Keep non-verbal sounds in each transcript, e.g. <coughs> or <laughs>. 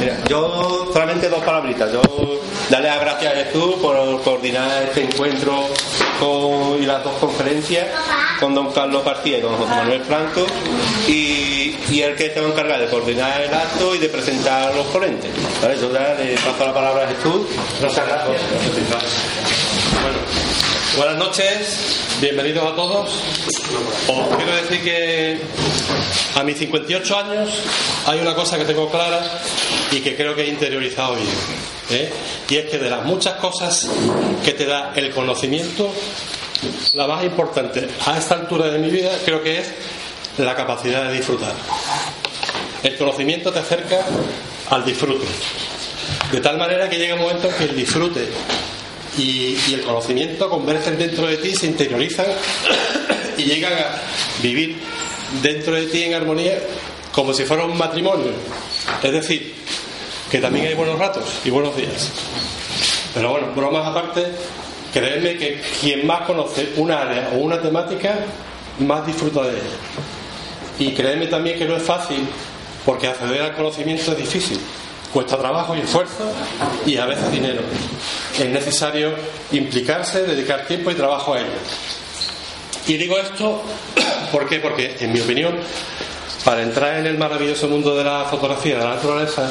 Mira, yo solamente dos palabritas. Yo darle las gracias a Jesús por coordinar este encuentro con, y las dos conferencias con don Carlos García y don José Manuel Franco y, y el que se va a encargar de coordinar el acto y de presentar a los ponentes. ¿Vale? Yo ya le paso la palabra a Jesús. Muchas gracias. Bueno, buenas noches, bienvenidos a todos. Os quiero decir que a mis 58 años hay una cosa que tengo clara y que creo que he interiorizado bien. ¿eh? Y es que de las muchas cosas que te da el conocimiento, la más importante a esta altura de mi vida creo que es la capacidad de disfrutar. El conocimiento te acerca al disfrute. De tal manera que llega un momento en que el disfrute y, el conocimiento convergen dentro de ti, se interiorizan <coughs> y llegan a vivir dentro de ti en armonía como si fuera un matrimonio. Es decir, que también hay buenos ratos y buenos días. Pero bueno, bromas aparte, creedme que quien más conoce un área o una temática, más disfruta de ella. Y créeme también que no es fácil, porque acceder al conocimiento es difícil. Cuesta trabajo y esfuerzo y a veces dinero. Es necesario implicarse, dedicar tiempo y trabajo a ello. Y digo esto, <coughs> ¿por? Porque, en mi opinión, para entrar en el maravilloso mundo de la fotografía de la naturaleza,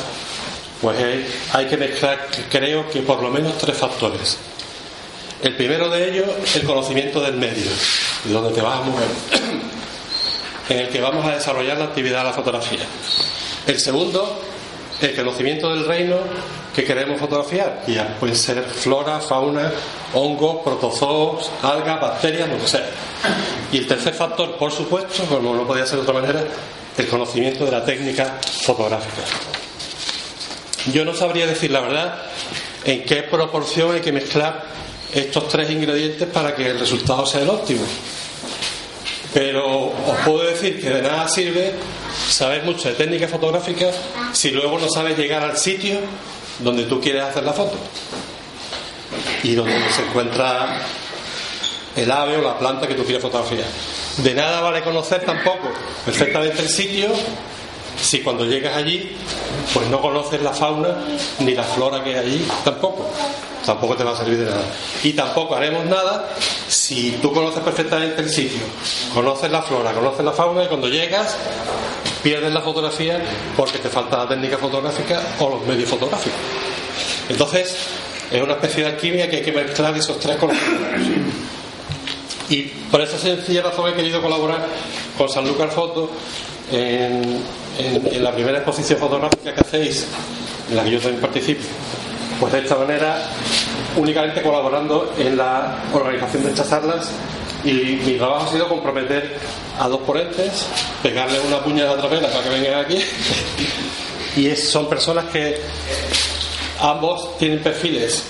pues hay, hay que mezclar, creo que por lo menos tres factores. El primero de ellos, el conocimiento del medio, de donde te vas a mover, <coughs> en el que vamos a desarrollar la actividad de la fotografía. El segundo, el conocimiento del reino que queremos fotografiar, y ya pueden ser flora, fauna, hongos, protozoos, algas, bacterias, lo que sea. Y el tercer factor, por supuesto, como no podía ser de otra manera, el conocimiento de la técnica fotográfica. Yo no sabría decir la verdad en qué proporción hay que mezclar estos tres ingredientes para que el resultado sea el óptimo. Pero os puedo decir que de nada sirve saber mucho de técnica fotográfica si luego no sabes llegar al sitio donde tú quieres hacer la foto. Y donde se encuentra el ave o la planta que tú quieres fotografiar. De nada vale conocer tampoco perfectamente el sitio si cuando llegas allí pues no conoces la fauna ni la flora que hay allí tampoco. Tampoco te va a servir de nada. Y tampoco haremos nada si tú conoces perfectamente el sitio. Conoces la flora, conoces la fauna y cuando llegas pierdes la fotografía porque te falta la técnica fotográfica o los medios fotográficos entonces es una especie de alquimia que hay que mezclar esos tres conocimientos y por esa sencilla razón he querido colaborar con Sanlúcar Foto en, en, en, la primera exposición fotográfica que hacéis, en la que yo también participo. Pues de esta manera, únicamente colaborando en la organización de estas charlas y mi trabajo ha sido comprometer a dos ponentes, pegarles una puñada de travela para que vengan aquí. Y son personas que ambos tienen perfiles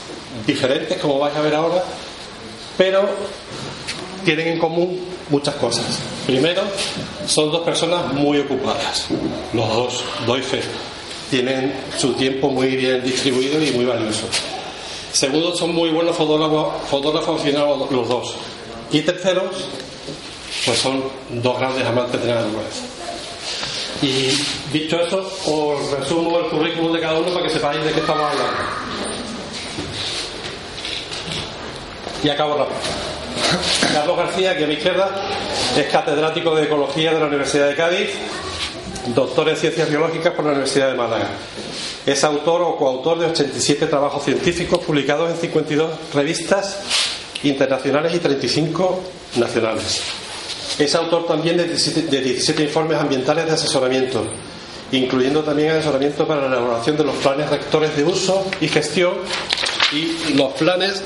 diferentes, como vais a ver ahora, pero tienen en común muchas cosas. Primero, son dos personas muy ocupadas. Los dos, doy fe. Tienen su tiempo muy bien distribuido y muy valioso. Segundo, son muy buenos fotógrafos, fotógrafos los dos. Y terceros, pues son dos grandes amantes de la naturaleza. Y dicho eso, os resumo el currículum de cada uno para que sepáis de qué estamos hablando. Y acabo rápido. Carlos García, aquí a mi izquierda, es catedrático de Ecología de la Universidad de Cádiz, doctor en Ciencias Biológicas por la Universidad de Málaga. Es autor o coautor de 87 trabajos científicos publicados en 52 revistas internacionales y 35 nacionales. Es autor también de 17, de 17 informes ambientales de asesoramiento, incluyendo también asesoramiento para la elaboración de los planes rectores de uso y gestión y los planes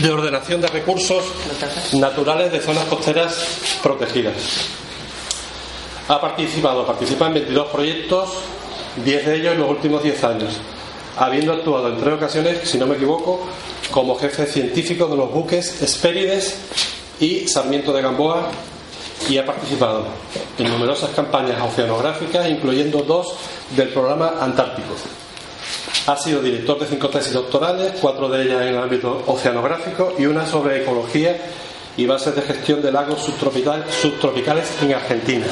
de ordenación de recursos naturales de zonas costeras protegidas. Ha participado, participa en 22 proyectos, 10 de ellos en los últimos 10 años, habiendo actuado en tres ocasiones, si no me equivoco, como jefe científico de los buques Espérides y Sarmiento de Gamboa y ha participado en numerosas campañas oceanográficas, incluyendo dos del programa Antártico. Ha sido director de cinco tesis doctorales, cuatro de ellas en el ámbito oceanográfico y una sobre ecología y bases de gestión de lagos subtropical, subtropicales en Argentina.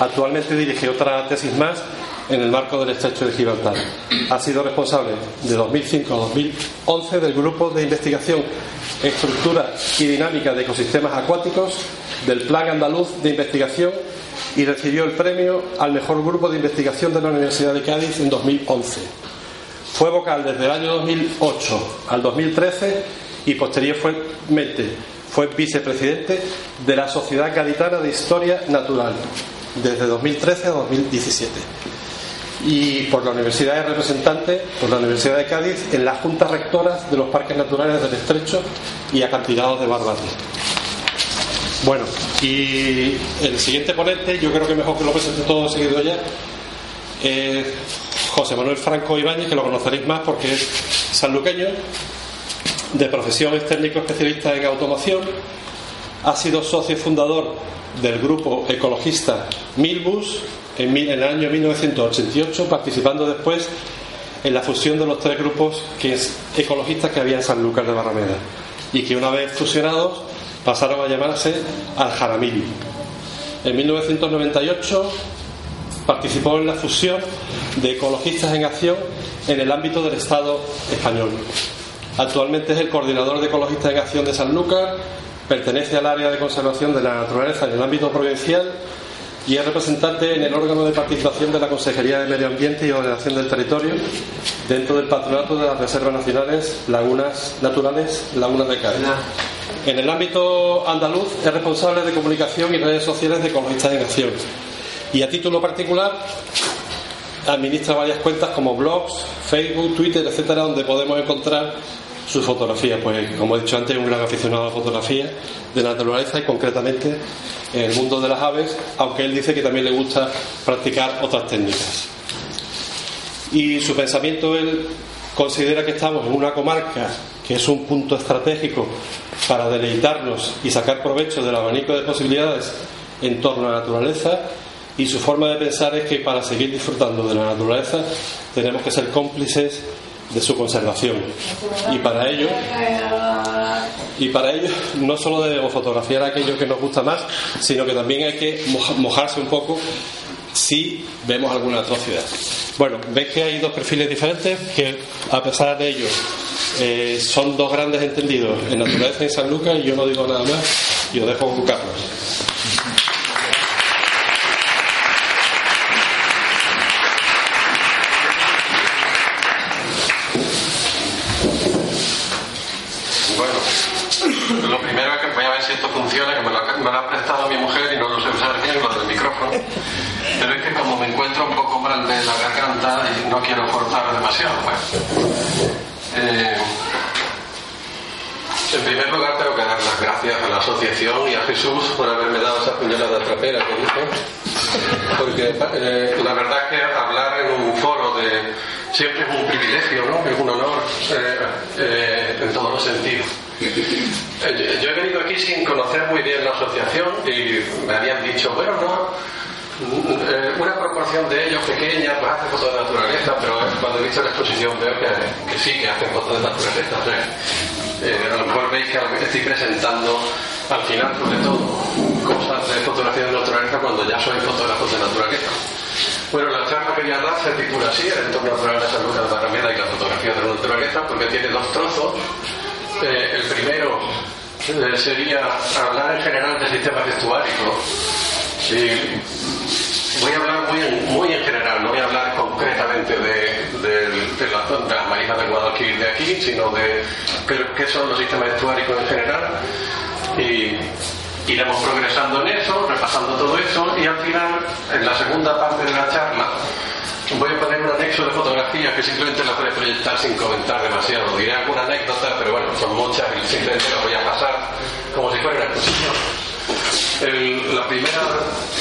Actualmente dirige otra tesis más en el marco del estrecho de Gibraltar. Ha sido responsable de 2005 a 2011 del Grupo de Investigación Estructura y Dinámica de Ecosistemas Acuáticos del Plan Andaluz de Investigación y recibió el premio al mejor grupo de investigación de la Universidad de Cádiz en 2011. Fue vocal desde el año 2008 al 2013 y posteriormente fue vicepresidente de la Sociedad Gaditana de Historia Natural desde 2013 a 2017 y por la universidad es representante por la Universidad de Cádiz en las juntas rectoras de los parques naturales del Estrecho y acantilados de Barbate. Bueno, y el siguiente ponente, yo creo que mejor que lo presente todo seguido ya, es José Manuel Franco Ibáñez, que lo conoceréis más porque es sanluqueño, de profesión es técnico especialista en automoción, ha sido socio fundador del grupo ecologista Milbus en, el año 1988, participando después en la fusión de los tres grupos que ecologistas que había en San Lucas de Barrameda y que una vez fusionados pasaron a llamarse Al Jaramillo. En 1998 participó en la fusión de ecologistas en acción en el ámbito del Estado español. Actualmente es el coordinador de ecologistas en acción de San Lucas, pertenece al área de conservación de la naturaleza en el ámbito provincial y es representante en el órgano de participación de la Consejería de Medio Ambiente y Ordenación del Territorio dentro del patronato de las Reservas Nacionales Lagunas Naturales Lagunas de Cádiz. En el ámbito andaluz es responsable de comunicación y redes sociales de Ecologistas en Acción y a título particular administra varias cuentas como blogs, Facebook, Twitter, etcétera, donde podemos encontrar su fotografía. Pues, como he dicho antes, un gran aficionado a la fotografía de la naturaleza y concretamente en el mundo de las aves, aunque él dice que también le gusta practicar otras técnicas. Y su pensamiento, él considera que estamos en una comarca que es un punto estratégico para deleitarnos y sacar provecho del abanico de posibilidades en torno a la naturaleza y su forma de pensar es que para seguir disfrutando de la naturaleza tenemos que ser cómplices de su conservación. Y para ello, y para ello no solo debemos fotografiar aquello que nos gusta más, sino que también hay que mojarse un poco si vemos alguna atrocidad. Bueno, veis que hay dos perfiles diferentes que a pesar de ello eh, son dos grandes entendidos en naturaleza y San Lucas y yo no digo nada más y os dejo con Carlos. De la garganta y no quiero cortar demasiado. Eh, en primer lugar tengo que dar las gracias a la asociación y a Jesús por haberme dado esa puñalada trapera que hizo. Porque eh, la verdad es que hablar en un foro de siempre es un privilegio, ¿no? Es un honor eh, en todos los sentidos. Yo he venido aquí sin conocer muy bien la asociación y me habían dicho, bueno, no, eh, una proporción de ellos pequeña pues hace fotos de naturaleza, pero cuando he visto la exposición veo que, sí que hacen fotos de naturaleza. Eh, a lo mejor veis que estoy presentando al final, sobre todo, cosas de fotografía de naturaleza cuando ya soy fotógrafo de naturaleza. Bueno, la charla que voy a se titula así, el entorno natural de salud de la y la fotografía de la naturaleza, porque tiene dos trozos. Eh, el primero sería hablar en general del sistema gestuárico voy a hablar muy en, general, no voy a hablar concretamente de, de, de las marinas del Guadalquivir de aquí, sino de qué son los sistemas estuáricos en general. Y iremos progresando en eso, repasando todo eso, y al final, en la segunda parte de la charla, voy a poner un anexo de fotografía que simplemente lo voy a proyectar sin comentar demasiado. Diré alguna anécdota, pero bueno, son muchas y simplemente lo voy a pasar como si fuera una exposición la primera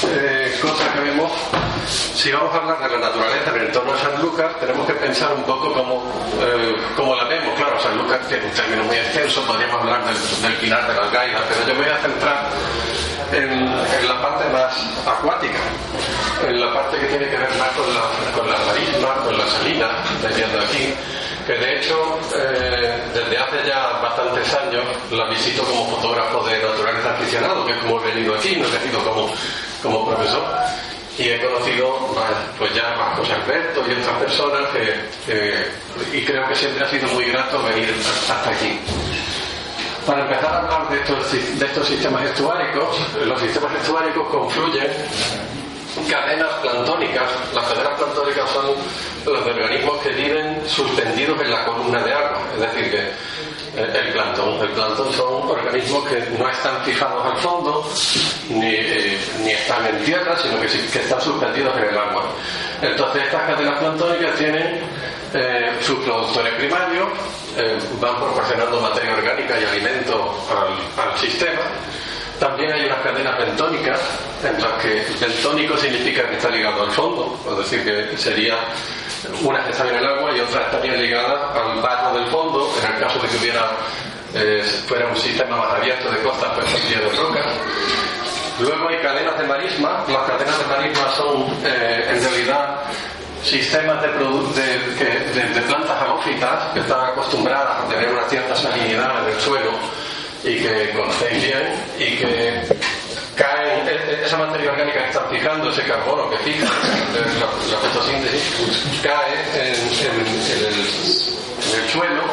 eh, cosa que vemos, si vamos a hablar de la naturaleza en el entorno de San Lucas, tenemos que pensar un poco cómo, eh, la vemos. Claro, San Lucas tiene un término muy extenso, podríamos hablar del, pinar de las gainas, pero yo me voy a centrar en, la parte más acuática, en la parte que tiene que ver más con, la, con las marismas, con las salinas, viendo aquí que de hecho eh, desde hace ya bastantes años la visito como fotógrafo de naturaleza aficionado, que es como he venido aquí, no he venido como, como profesor. y he conocido pues ya Marcos Alberto y otras personas y creo que siempre ha sido muy grato venir hasta aquí. Para empezar a hablar de estos, de estos sistemas estuáricos, los sistemas estuáricos confluyen cadenas plantónicas. Las cadenas plantónicas son los organismos que viven suspendidos en la columna de agua, es decir, que el plantón. El plantón son organismos que no están fijados al fondo ni, eh, ni están en tierra, sino que, que, están suspendidos en el agua. Entonces estas cadenas plantónicas tienen eh, sus productores primarios, eh, van proporcionando materia orgánica y alimento al, al sistema. También hay unas cadenas bentónicas, en las que bentónico significa que está ligado al fondo, es decir, que sería unas están en el agua y otras estarían ligadas al barro del fondo, en el caso de que hubiera, eh, fuera un sistema más abierto de costas, pues sería de rocas. Luego hay cadenas de marisma. Las cadenas de marisma son eh, en realidad sistemas de, de, de, plantas halófitas que están acostumbradas a tener una cierta salinidad en el suelo y que conocéis bien y que cae, esa materia orgánica que está fijando, ese carbono que fija la, fotosíntesis, cae en, el, suelo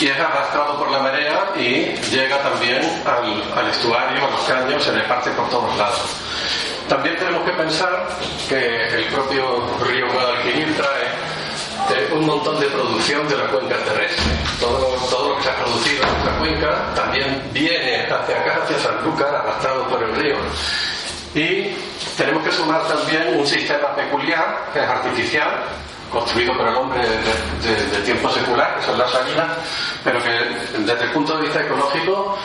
y es arrastrado por la marea y llega también al, estuario, a los caños, se le parte por todos lados. También tenemos que pensar que el propio trae un montón de producción de la cuenca terrestre. Todo, todo lo que se ha producido en nuestra cuenca también viene hacia acá, hacia Sanlúcar, arrastrado por el río. Y tenemos que sumar también un sistema peculiar, que es artificial, construido por el hombre de, tiempo secular, que son las salinas, pero que desde el punto de vista ecológico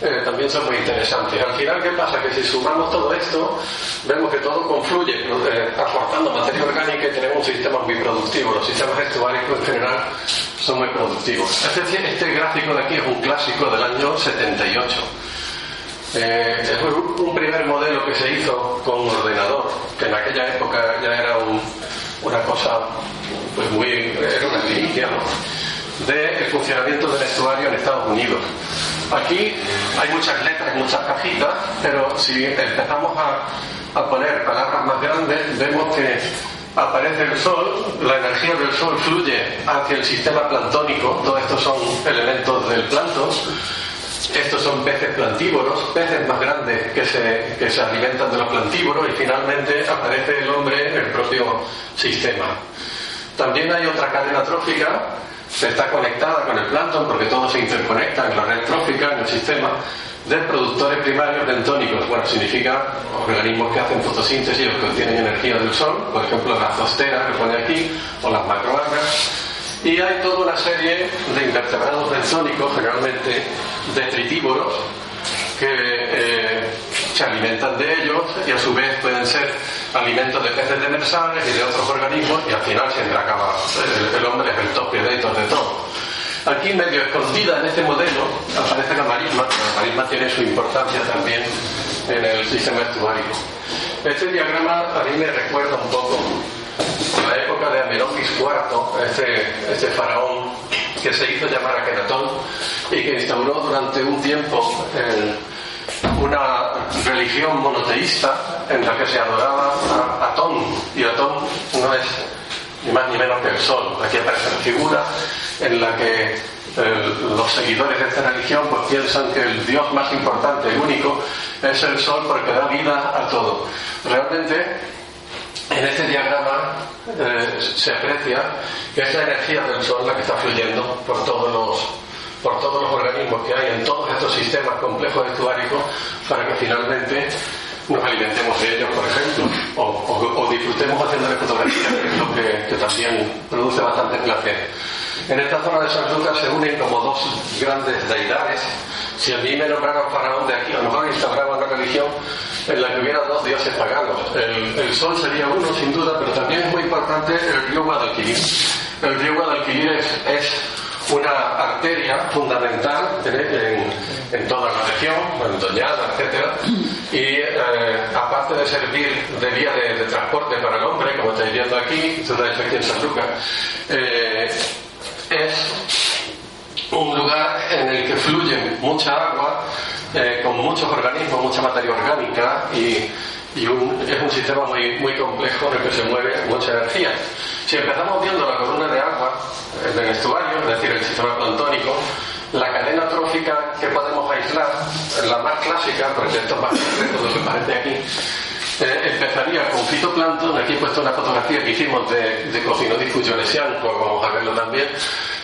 eh, también son muy interesantes. Al final, ¿qué pasa? Que si sumamos todo esto, vemos que todo confluye, eh, aportando materia orgánica y tenemos un sistema muy productivo. Los sistemas estuáricos en general son muy productivos. Este, este gráfico de aquí es un clásico del año 78. Eh, es un primer modelo que se hizo con ordenador, que en aquella época ya era una cosa pues muy, era una primicia, del funcionamiento del estuario en Estados Unidos. Aquí hay muchas letras, muchas cajitas, pero si empezamos a, a poner palabras más grandes, vemos que aparece el sol, la energía del sol fluye hacia el sistema plantónico, todos estos son elementos del plancton, estos son peces plantívoros, peces más grandes que se, que se alimentan de los plantívoros y finalmente aparece el hombre en el propio sistema. También hay otra cadena trófica que está conectada con el plancton porque todo se interconecta en la red trófica, en el sistema, de productores primarios bentónicos. Bueno, significa organismos que hacen fotosíntesis o que obtienen energía del sol, por ejemplo las zosteras que pone aquí, o las macroalgas y hay toda una serie de invertebrados bentónicos, generalmente detritívoros, que eh, se alimentan de ellos y a su vez pueden ser alimentos de peces demersales y de otros organismos y al final siempre acaba el, hombre es el top predator de todo. Aquí medio escondida en este modelo aparece la marisma, la marisma tiene su importancia también en el sistema estuárico. Este diagrama a mí me recuerda un poco la época de Amenofis IV, este, este faraón que se hizo llamar Akenatón y que instauró durante un tiempo una religión monoteísta en la que se adoraba a Atón y Atón no es ni más ni menos que el sol. Aquí aparece la figura en la que eh, los seguidores de esta religión pues, piensan que el Dios más importante, el único, es el sol porque da vida a todo. Realmente en este diagrama eh, se aprecia que es la energía del Sol la que está fluyendo por todos los por todos los organismos que hay en todos estos sistemas complejos estuáricos para que finalmente nos alimentemos de ellos, por ejemplo, o, disfrutemos haciendo fotografías, que es lo que, también produce bastante placer. En esta zona de San Lucas se unen como dos grandes deidades. Si a mí me nombraran faraón de aquí, a lo mejor instauraba una religión en la que hubiera dos dioses paganos. El, sol sería uno, sin duda, pero también es muy importante el río Guadalquivir. El río Guadalquivir es, una arteria fundamental en, toda la región, en Doñana, etc. Y eh, aparte de servir de vía de, transporte para el hombre, como estáis viendo aquí, aquí en San Lucas, eh, es un lugar en el que fluye mucha agua, eh, con muchos organismos, mucha materia orgánica y, y un, es un sistema muy, complejo en el que se mueve mucha energía. Si empezamos viendo la columna de agua del estuario, es decir, el sistema plantónico, la cadena trófica que podemos aislar, la más clásica, porque esto es más concreto de lo parece aquí, eh, empezaría con fitoplancton, aquí he puesto una fotografía que hicimos de, de Cocinodicus pues vamos a verlo también,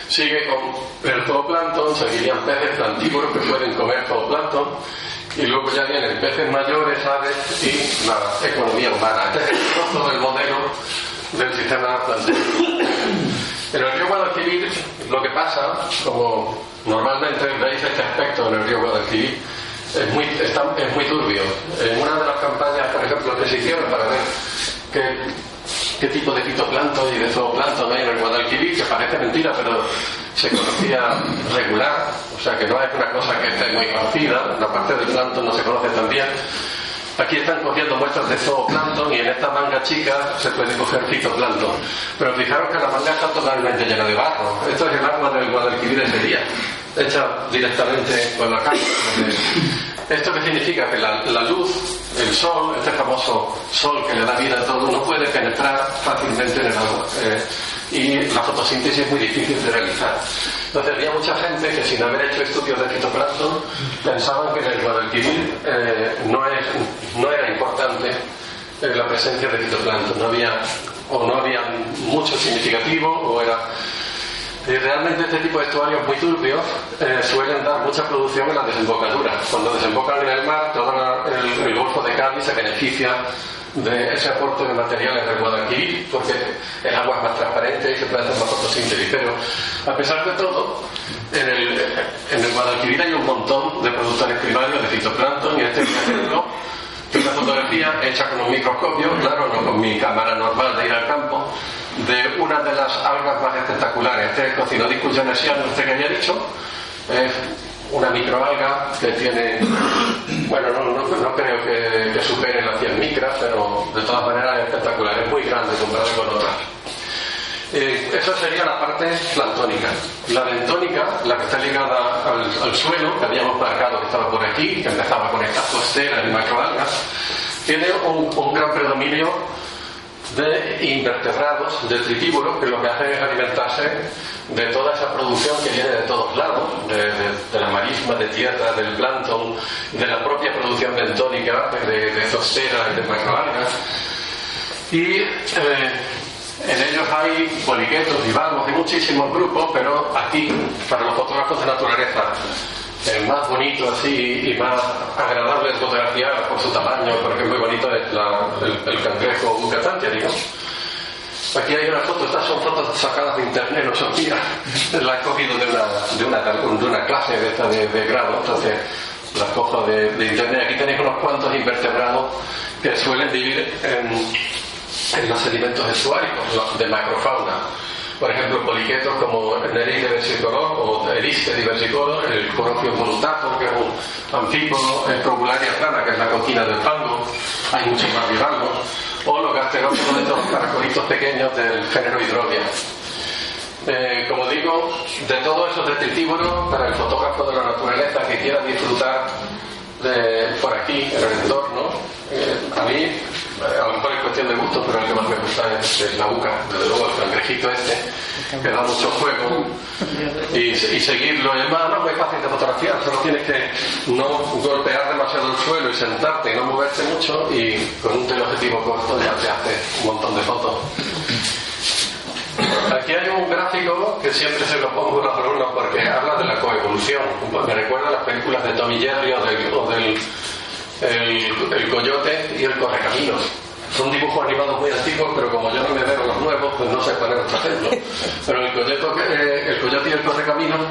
sigue con el zooplancton, seguirían peces plantívoros que pueden comer zooplancton, y luego ya vienen peces mayores, aves y la economía humana. Este es el trozo del modelo del sistema plantístico. En el río Guadalquivir lo que pasa, como normalmente veis este aspecto en el río Guadalquivir, es muy, es muy turbio. En una de las campañas, por ejemplo, que se hicieron para ver qué, qué tipo de fitoplancton y de zooplancton hay en el Guadalquivir, que parece mentira, pero se conocía regular, o sea que no es una cosa que esté muy conocida, la parte del plancton no se conoce tan bien. Aquí están cogiendo muestras de zooplancton y en esta manga chica se puede coger fitoplancton. Pero fijaros que la manga está totalmente llena de barro. Esto es el agua del Guadalquivir ese día, hecha directamente con la cámara. ¿Esto qué significa? Que la, la, luz, el sol, este famoso sol que le da vida a todo, no puede penetrar fácilmente en el agua. Eh, y la fotosíntesis es muy difícil de realizar. Entonces había mucha gente que sin haber hecho estudios de fitoplancton pensaban que en el Guadalquivir eh, no, es, no era importante eh, la presencia de fitoplancton, no había, o no había mucho significativo o era y realmente este tipo de estuarios muy turbios eh, suelen dar mucha producción en la desembocadura. Cuando desembocan en el mar, todo el, el Golfo de Cádiz se beneficia de ese aporte de materiales del Guadalquivir, porque el agua es más transparente y se hacer más fotosíntesis. Pero a pesar de todo, en el, en el Guadalquivir hay un montón de productores primarios de fitoplancton y este es ejemplo de una fotografía hecha con un microscopio, claro, no con mi cámara normal de ir al campo, de una de las algas más espectaculares. Este es Cocinodicus jonesian, usted que había dicho, es una microalga que tiene, bueno, no, no, no creo que, que, supere las 100 micras, pero de todas maneras es espectacular, es muy grande comparado con otras. Eh, esa sería la parte plantónica. La bentónica, la que está ligada al, al, suelo, que habíamos marcado que estaba por aquí, que empezaba con estas costeras y macroalgas, tiene un, un gran predominio de invertebrados, de tritíbulos, que lo que hacen es alimentarse de toda esa producción que viene de todos lados, de, de, de la marisma, de tierra, del plancton, de la propia producción bentónica, de, de zostera y de macroalgas. Y eh, en ellos hay poliquetos, bivalvos, hay muchísimos grupos, pero aquí, para los fotógrafos de naturaleza, el más bonito así y más agradable de fotografiar por su tamaño, porque es muy bonito es la, el, el, cangrejo bucatantia, digamos. Aquí hay una foto, estas son fotos sacadas de internet, no son mías, las he cogido de una, de una, clase de, esta de, grado, entonces las cojo de, internet. Aquí tenéis unos cuantos invertebrados que suelen vivir en, en los sedimentos estuáricos, de macrofauna por ejemplo, poliquetos como Neride versicolor o Eriste diversicolor, el Corophium volutator, que es un anfípodo, el Probularia plana, que es la cocina del fango, hay muchos más bivalvos, o los gasterópodos de estos caracolitos pequeños del género Hidrovia. Eh, como digo, de todo eso detritívoros, para el fotógrafo de la naturaleza que quiera disfrutar de, por aquí, en el entorno, eh, a mí a lo mejor es cuestión de gusto, pero el que más me gusta es, la buca, desde luego el cangrejito este, que da mucho juego y, y seguirlo. Y además no es muy fácil de fotografiar, solo tienes que no golpear demasiado el suelo y sentarte y no moverte mucho y con un teleobjetivo corto ya te hace un montón de fotos. Aquí hay un gráfico que siempre se lo pongo a los alumnos porque habla de la coevolución. Me recuerda a las películas de Tommy Jerry o del, o del el, coyote y el correcaminos. Son dibujos animados muy antiguos, pero como yo no me veo los nuevos, pues no sé cuál es otro ejemplo. Pero el coyote, eh, el coyote y el correcaminos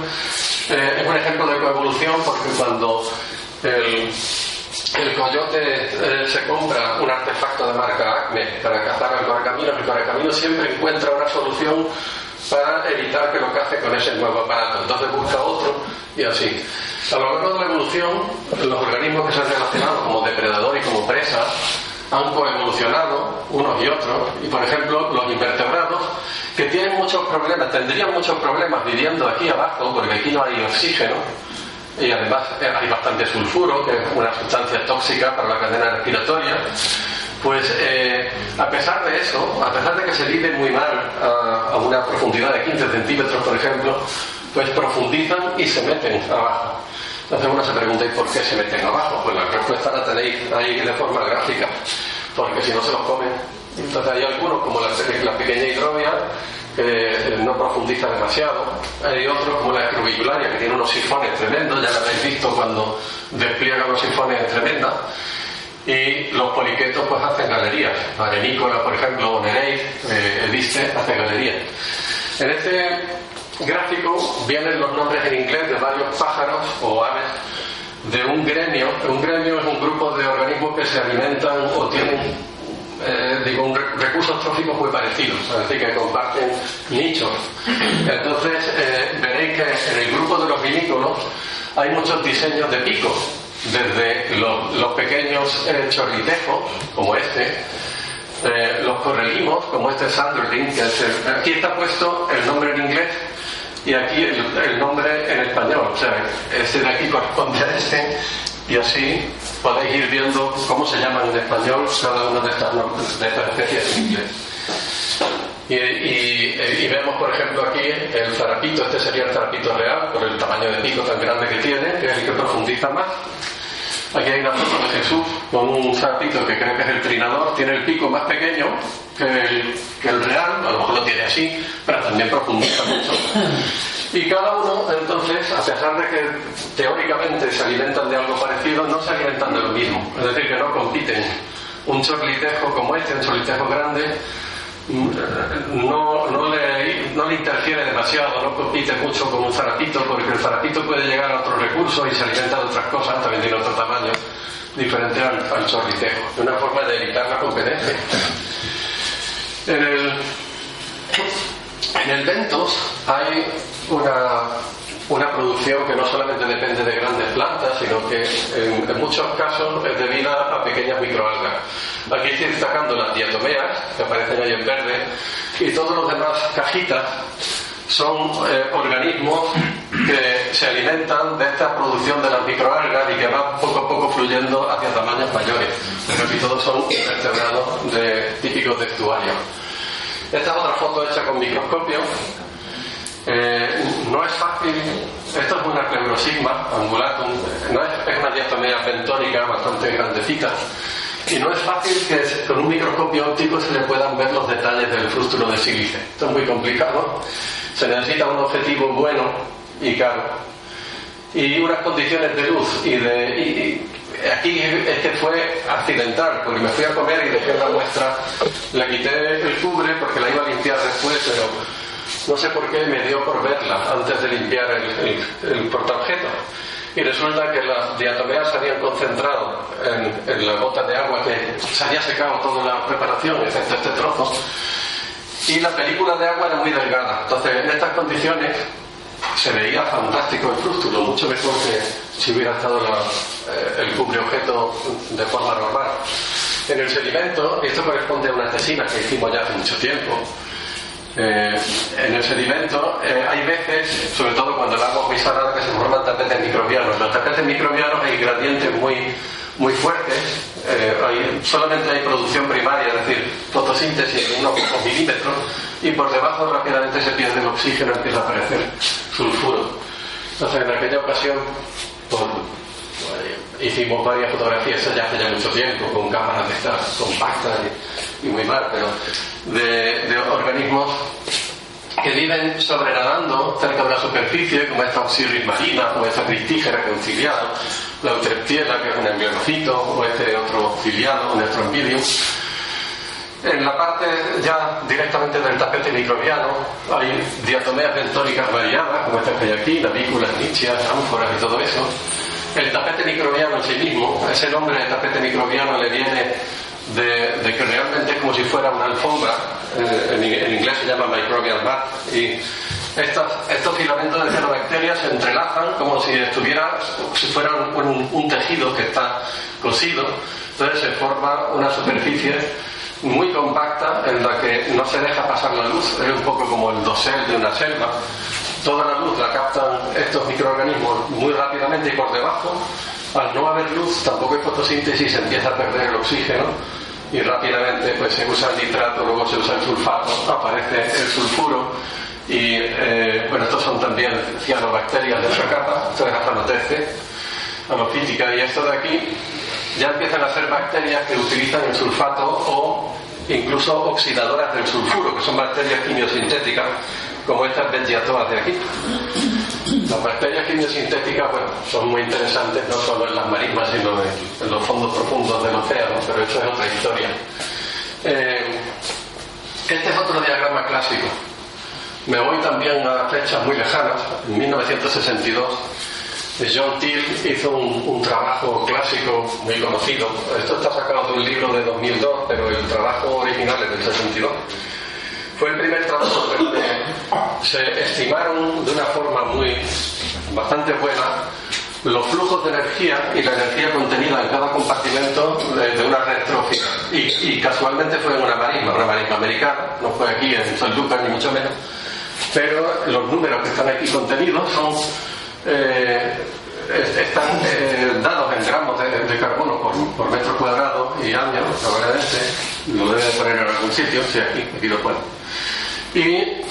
eh, es un ejemplo de coevolución porque cuando el, el coyote eh, se compra un artefacto de marca Acme para cazar al correcaminos, el correcaminos siempre encuentra una solución para evitar que lo cace con ese nuevo aparato. Entonces busca otro y así. A lo largo de la evolución, los organismos que se han relacionado como depredador y como presa han coevolucionado unos y otros. Y por ejemplo, los invertebrados, que tienen muchos problemas, tendrían muchos problemas viviendo aquí abajo, porque aquí no hay oxígeno, y además eh, hay bastante sulfuro, que es una sustancia tóxica para la cadena respiratoria. Pues eh, a pesar de eso, a pesar de que se vive muy mal a, una profundidad de 15 centímetros, por ejemplo, pues profundizan y se meten abajo. Entonces uno se pregunta, ¿y por qué se meten abajo? Pues la respuesta la tenéis ahí de forma gráfica, porque si no se los comen. Entonces hay algunos, como la, la pequeña hidrovia, que no profundiza demasiado. Hay otros, como la escrubicularia, que tiene unos sifones tremendos, ya lo habéis visto cuando despliega los sifones tremendos y los poliquetos pues hacen galerías. Arenícola, por ejemplo, o Nereid, eh, Ediste, hace galerías. En este gráfico vienen los nombres en inglés de varios pájaros o aves de un gremio. Un gremio es un grupo de organismos que se alimentan o tienen eh, digo, un recursos tróficos muy parecidos, es decir, que comparten nichos. Entonces, eh, veréis que en el grupo de los vinícolos hay muchos diseños de picos desde los, pequeños eh, chorritejos, como este, eh, los correlimos, como este Sanderling, que aquí está puesto el nombre en inglés y aquí el, nombre en español. O sea, este de aquí corresponde a este y así podéis ir viendo cómo se llaman en español cada una de estas, de especies en inglés. Y, y, vemos, por ejemplo, aquí el zarapito, este sería el zarapito real, por el tamaño de pico tan grande que tiene, que es el que profundiza más. Aquí hay una foto de Jesús con un sapito que creo que es el trinador, tiene el pico más pequeño que el, real, a lo mejor lo tiene así, pero también profundiza mucho. Y cada uno, entonces, a pesar de que teóricamente se alimentan de algo parecido, no se alimentan de lo mismo. Es decir, que no compiten. Un chorlitejo como este, un chorlitejo grande, no, no, le, no le interfiere demasiado, no compite mucho con un zarapito, porque el zarapito puede llegar a otros recursos y se alimenta de otras cosas, también tiene otro tamaño, diferente al, al chorritejo. Una forma de evitar la competencia. En el, en el Ventos hay una, una producción que no solamente depende de grandes plantas, sino que en, muchos casos es debida a pequeñas microalgas. Aquí estoy destacando las diatomeas, que aparecen ahí en verde, y todos los demás cajitas son eh, organismos que se alimentan de esta producción de las microalgas y que van poco a poco fluyendo hacia tamaños mayores. Pero aquí todos son invertebrados de, típicos de estuario. Esta es otra foto hecha con microscopio. Eh, no es fácil, esto es una cleurosigma angulatum, no es, es una diatomea bentónica bastante grandecita y no es fácil que con un microscopio óptico se le puedan ver los detalles del frústulo de sílice. Esto es muy complicado. Se necesita un objetivo bueno y caro. Y unas condiciones de luz. Y, de, aquí es que fue accidental, porque me fui a comer y dejé una muestra. Le quité el cubre porque la iba a limpiar después, pero no sé por qué me dio por verla antes de limpiar el, el, el y resulta que las diatomeas se habían concentrado en, la gota de agua que se había secado toda la preparación, excepto este trozo, y la película de agua era muy delgada. Entonces, en estas condiciones se veía fantástico el frústulo, mucho mejor que si hubiera estado eh, el cubre objeto de forma normal. En el sedimento, esto corresponde a una tesina que hicimos ya hace mucho tiempo, eh, en el sedimento eh, hay veces, sobre todo cuando el agua es muy salada, que se forman tapetes microbianos. Los tapetes microbianos hay gradientes muy, muy fuertes, eh, solamente hay producción primaria, es decir, fotosíntesis de unos pocos milímetros, y por debajo rápidamente se pierde el oxígeno, y empieza a aparecer sulfuro. Entonces, en aquella ocasión, hicimos varias fotografías, eso ya hace ya mucho tiempo, con cámaras de estas compactas y, muy mal, pero de, organismos que viven sobrenadando cerca de la superficie, como esta Oxyris marina, o esta cristígera ciliado, la Eutreptiela, que es un embriolocito, o este otro ciliado, un Estrombidium. En la parte ya directamente del tapete microbiano hay diatomeas bentóricas variadas, como esta que hay aquí, navículas, nichias, ánforas y todo eso el tapete microbiano en sí mismo, ese nombre de tapete microbiano le viene de, que realmente es como si fuera una alfombra, eh, en, inglés se llama microbial mat, y estos filamentos de cianobacterias se entrelazan como si estuviera, si fuera un, tejido que está cosido, entonces se forma una superficie muy compacta en la que no se deja pasar la luz, es un poco como el dosel de una selva, toda la luz la captan estos microorganismos muy rápidamente y por debajo, al no haber luz, tampoco hay fotosíntesis, se empieza a perder el oxígeno y rápidamente pues se usa el nitrato, luego se usa el sulfato, aparece el sulfuro y eh, bueno, estos son también cianobacterias de otra capa, esto es afanotece, anofítica y esto de aquí ya empiezan a ser bacterias que utilizan el sulfato o incluso oxidadoras del sulfuro, que son bacterias quimiosintéticas, como estas bendiatoas de aquí. Las bacterias quimiosintéticas, bueno, son muy interesantes no solo en las marismas, sino en, los fondos profundos del océano, pero eso es otra historia. Eh, este es otro diagrama clásico. Me voy también a fechas muy lejanas, en 1962 John Till hizo un, trabajo clásico muy conocido. Esto está sacado de un libro de 2002, pero el trabajo original es del 62. Fue el primer trabajo donde se estimaron de una forma muy bastante buena los flujos de energía y la energía contenida en cada compartimento de, una red trófica. Y, casualmente fue en una marisma, una marisma americana, no fue aquí en San Lucas ni mucho menos. Pero los números que están aquí contenidos son eh, están eh, dados en gramos de, carbono por, metro cuadrado y año, probablemente, lo debe poner en algún sitio, sí, aquí, aquí lo pone. Y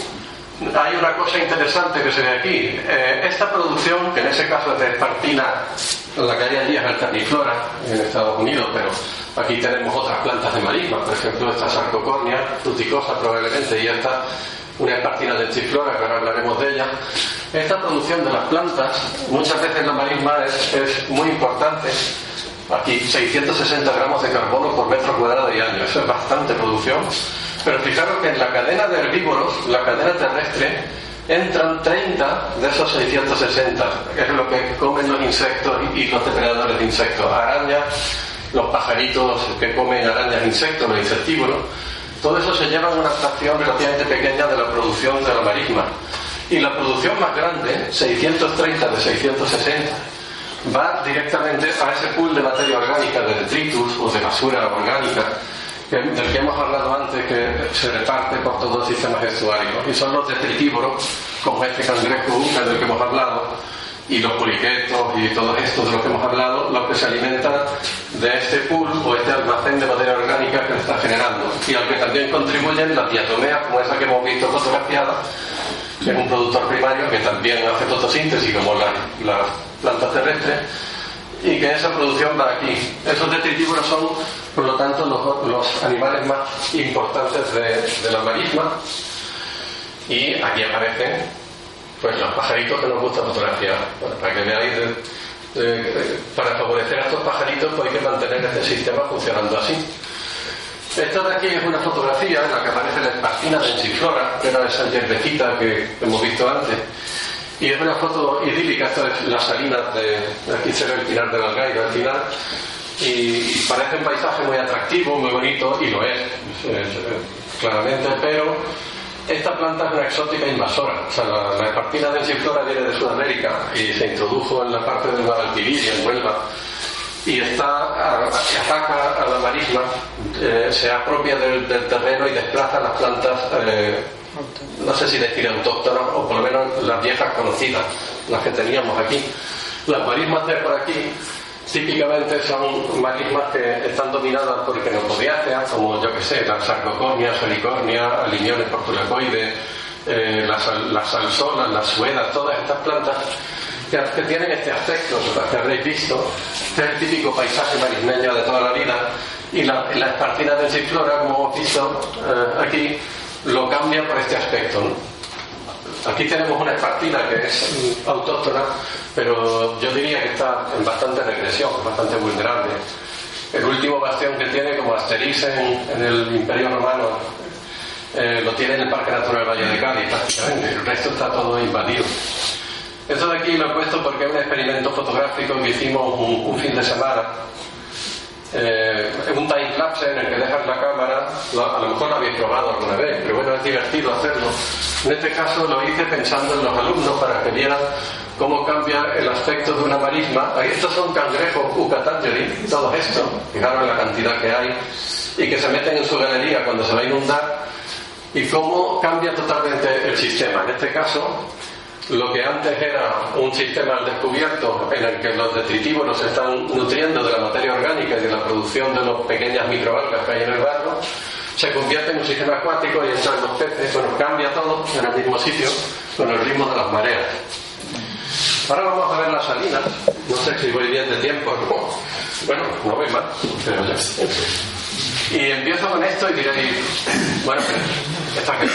hay una cosa interesante que se ve aquí. Eh, esta producción, que en ese caso es de espartina, la que hay allí es alterniflora en Estados Unidos, pero aquí tenemos otras plantas de marisma, por ejemplo, esta sarcocornia, fruticosa probablemente, y esta una espartina de chiflora, que ahora hablaremos de ella. Esta producción de las plantas, muchas veces la marisma es, es muy importante. Aquí 660 gramos de carbono por metro cuadrado y año, eso es bastante producción. Pero fijaros que en la cadena de herbívoros, la cadena terrestre, entran 30 de esos 660, que es lo que comen los insectos y los depredadores de insectos, arañas, los pajaritos que comen arañas, insectos, los insectívoros todo eso se lleva a una fracción relativamente pequeña de la producción de la marisma. Y la producción más grande, 630 de 660, va directamente a ese pool de materia orgánica, de detritus o de basura orgánica, del que hemos hablado antes, que se reparte por todos los sistemas estuarios. Y son los detritívoros, como este cangrejo del que hemos hablado, y los poliquetos y todo esto de lo que hemos hablado, lo que se alimenta de este pool o este almacén de materia orgánica que está generando. Y al que también contribuyen las diatomeas, como esa que hemos visto fotografiada, que es un productor primario que también hace fotosíntesis como las la plantas terrestres, y que esa producción va aquí. Esos detritívoros son, por lo tanto, los, los animales más importantes de, de la marisma. Y aquí aparecen pues los pajaritos que nos gusta fotografiar. para que veáis, para favorecer a estos pajaritos pues hay que mantener este sistema funcionando así. Esta de aquí es una fotografía en la que aparece la esparcina de Enchiflora, que era esa hierbecita que hemos visto antes. Y es una foto idílica, esta es la salina de, aquí se ve el Pinar del Algairo al final. Y, parece un paisaje muy atractivo, muy bonito, y lo es claramente, pero esta planta es una exótica invasora. O sea, la, la espartina densiflora viene de Sudamérica y se introdujo en la parte del Guadalquivir en Huelva. Y está, ataca a la marisma, eh, se apropia del, terreno y desplaza las plantas, eh, no sé si decir autóctonas o por lo menos las viejas conocidas, las que teníamos aquí. Las marismas de por aquí típicamente son marismas que están dominadas por quenopodiáceas, como yo que sé, la sarcocornia, salicornia, aliñones portulacoides, eh, las, las salsonas, las suedas, todas estas plantas que, tienen este aspecto, que habréis visto, este es el típico paisaje marismeño de toda la vida, y la, la espartina de flora, como hemos visto eh, aquí, lo cambia por este aspecto. Aquí tenemos una espartina que es autóctona, pero yo diría que está en bastante regresión, bastante vulnerable. El último bastión que tiene, como Asterix en, el Imperio Romano, eh, lo tiene en el Parque Natural Valle de Cádiz prácticamente, el resto está todo invadido. Esto de aquí lo he puesto porque es un experimento fotográfico que hicimos un, fin de semana. Eh, un time lapse en el que dejas la cámara, a lo mejor lo habéis probado alguna vez, pero bueno, es divertido hacerlo. En este caso lo hice pensando en los alumnos para que vieran cómo cambia el aspecto de una marisma. Estos son cangrejos Ucatangeli, todo esto, fijaros la cantidad que hay, y que se meten en su galería cuando se va a inundar, y cómo cambia totalmente el sistema. En este caso, lo que antes era un sistema al descubierto en el que los detritivos nos están nutriendo de la materia orgánica y de la producción de las pequeñas microalgas que hay en el barro, se convierte en un sistema acuático y entran los peces, bueno, cambia todo en el mismo sitio con el ritmo de las mareas. Ahora vamos a ver las salinas, no sé si voy bien de tiempo, bueno, no voy mal, pero ya. Y empiezo con esto y diréis, bueno, ¿esta que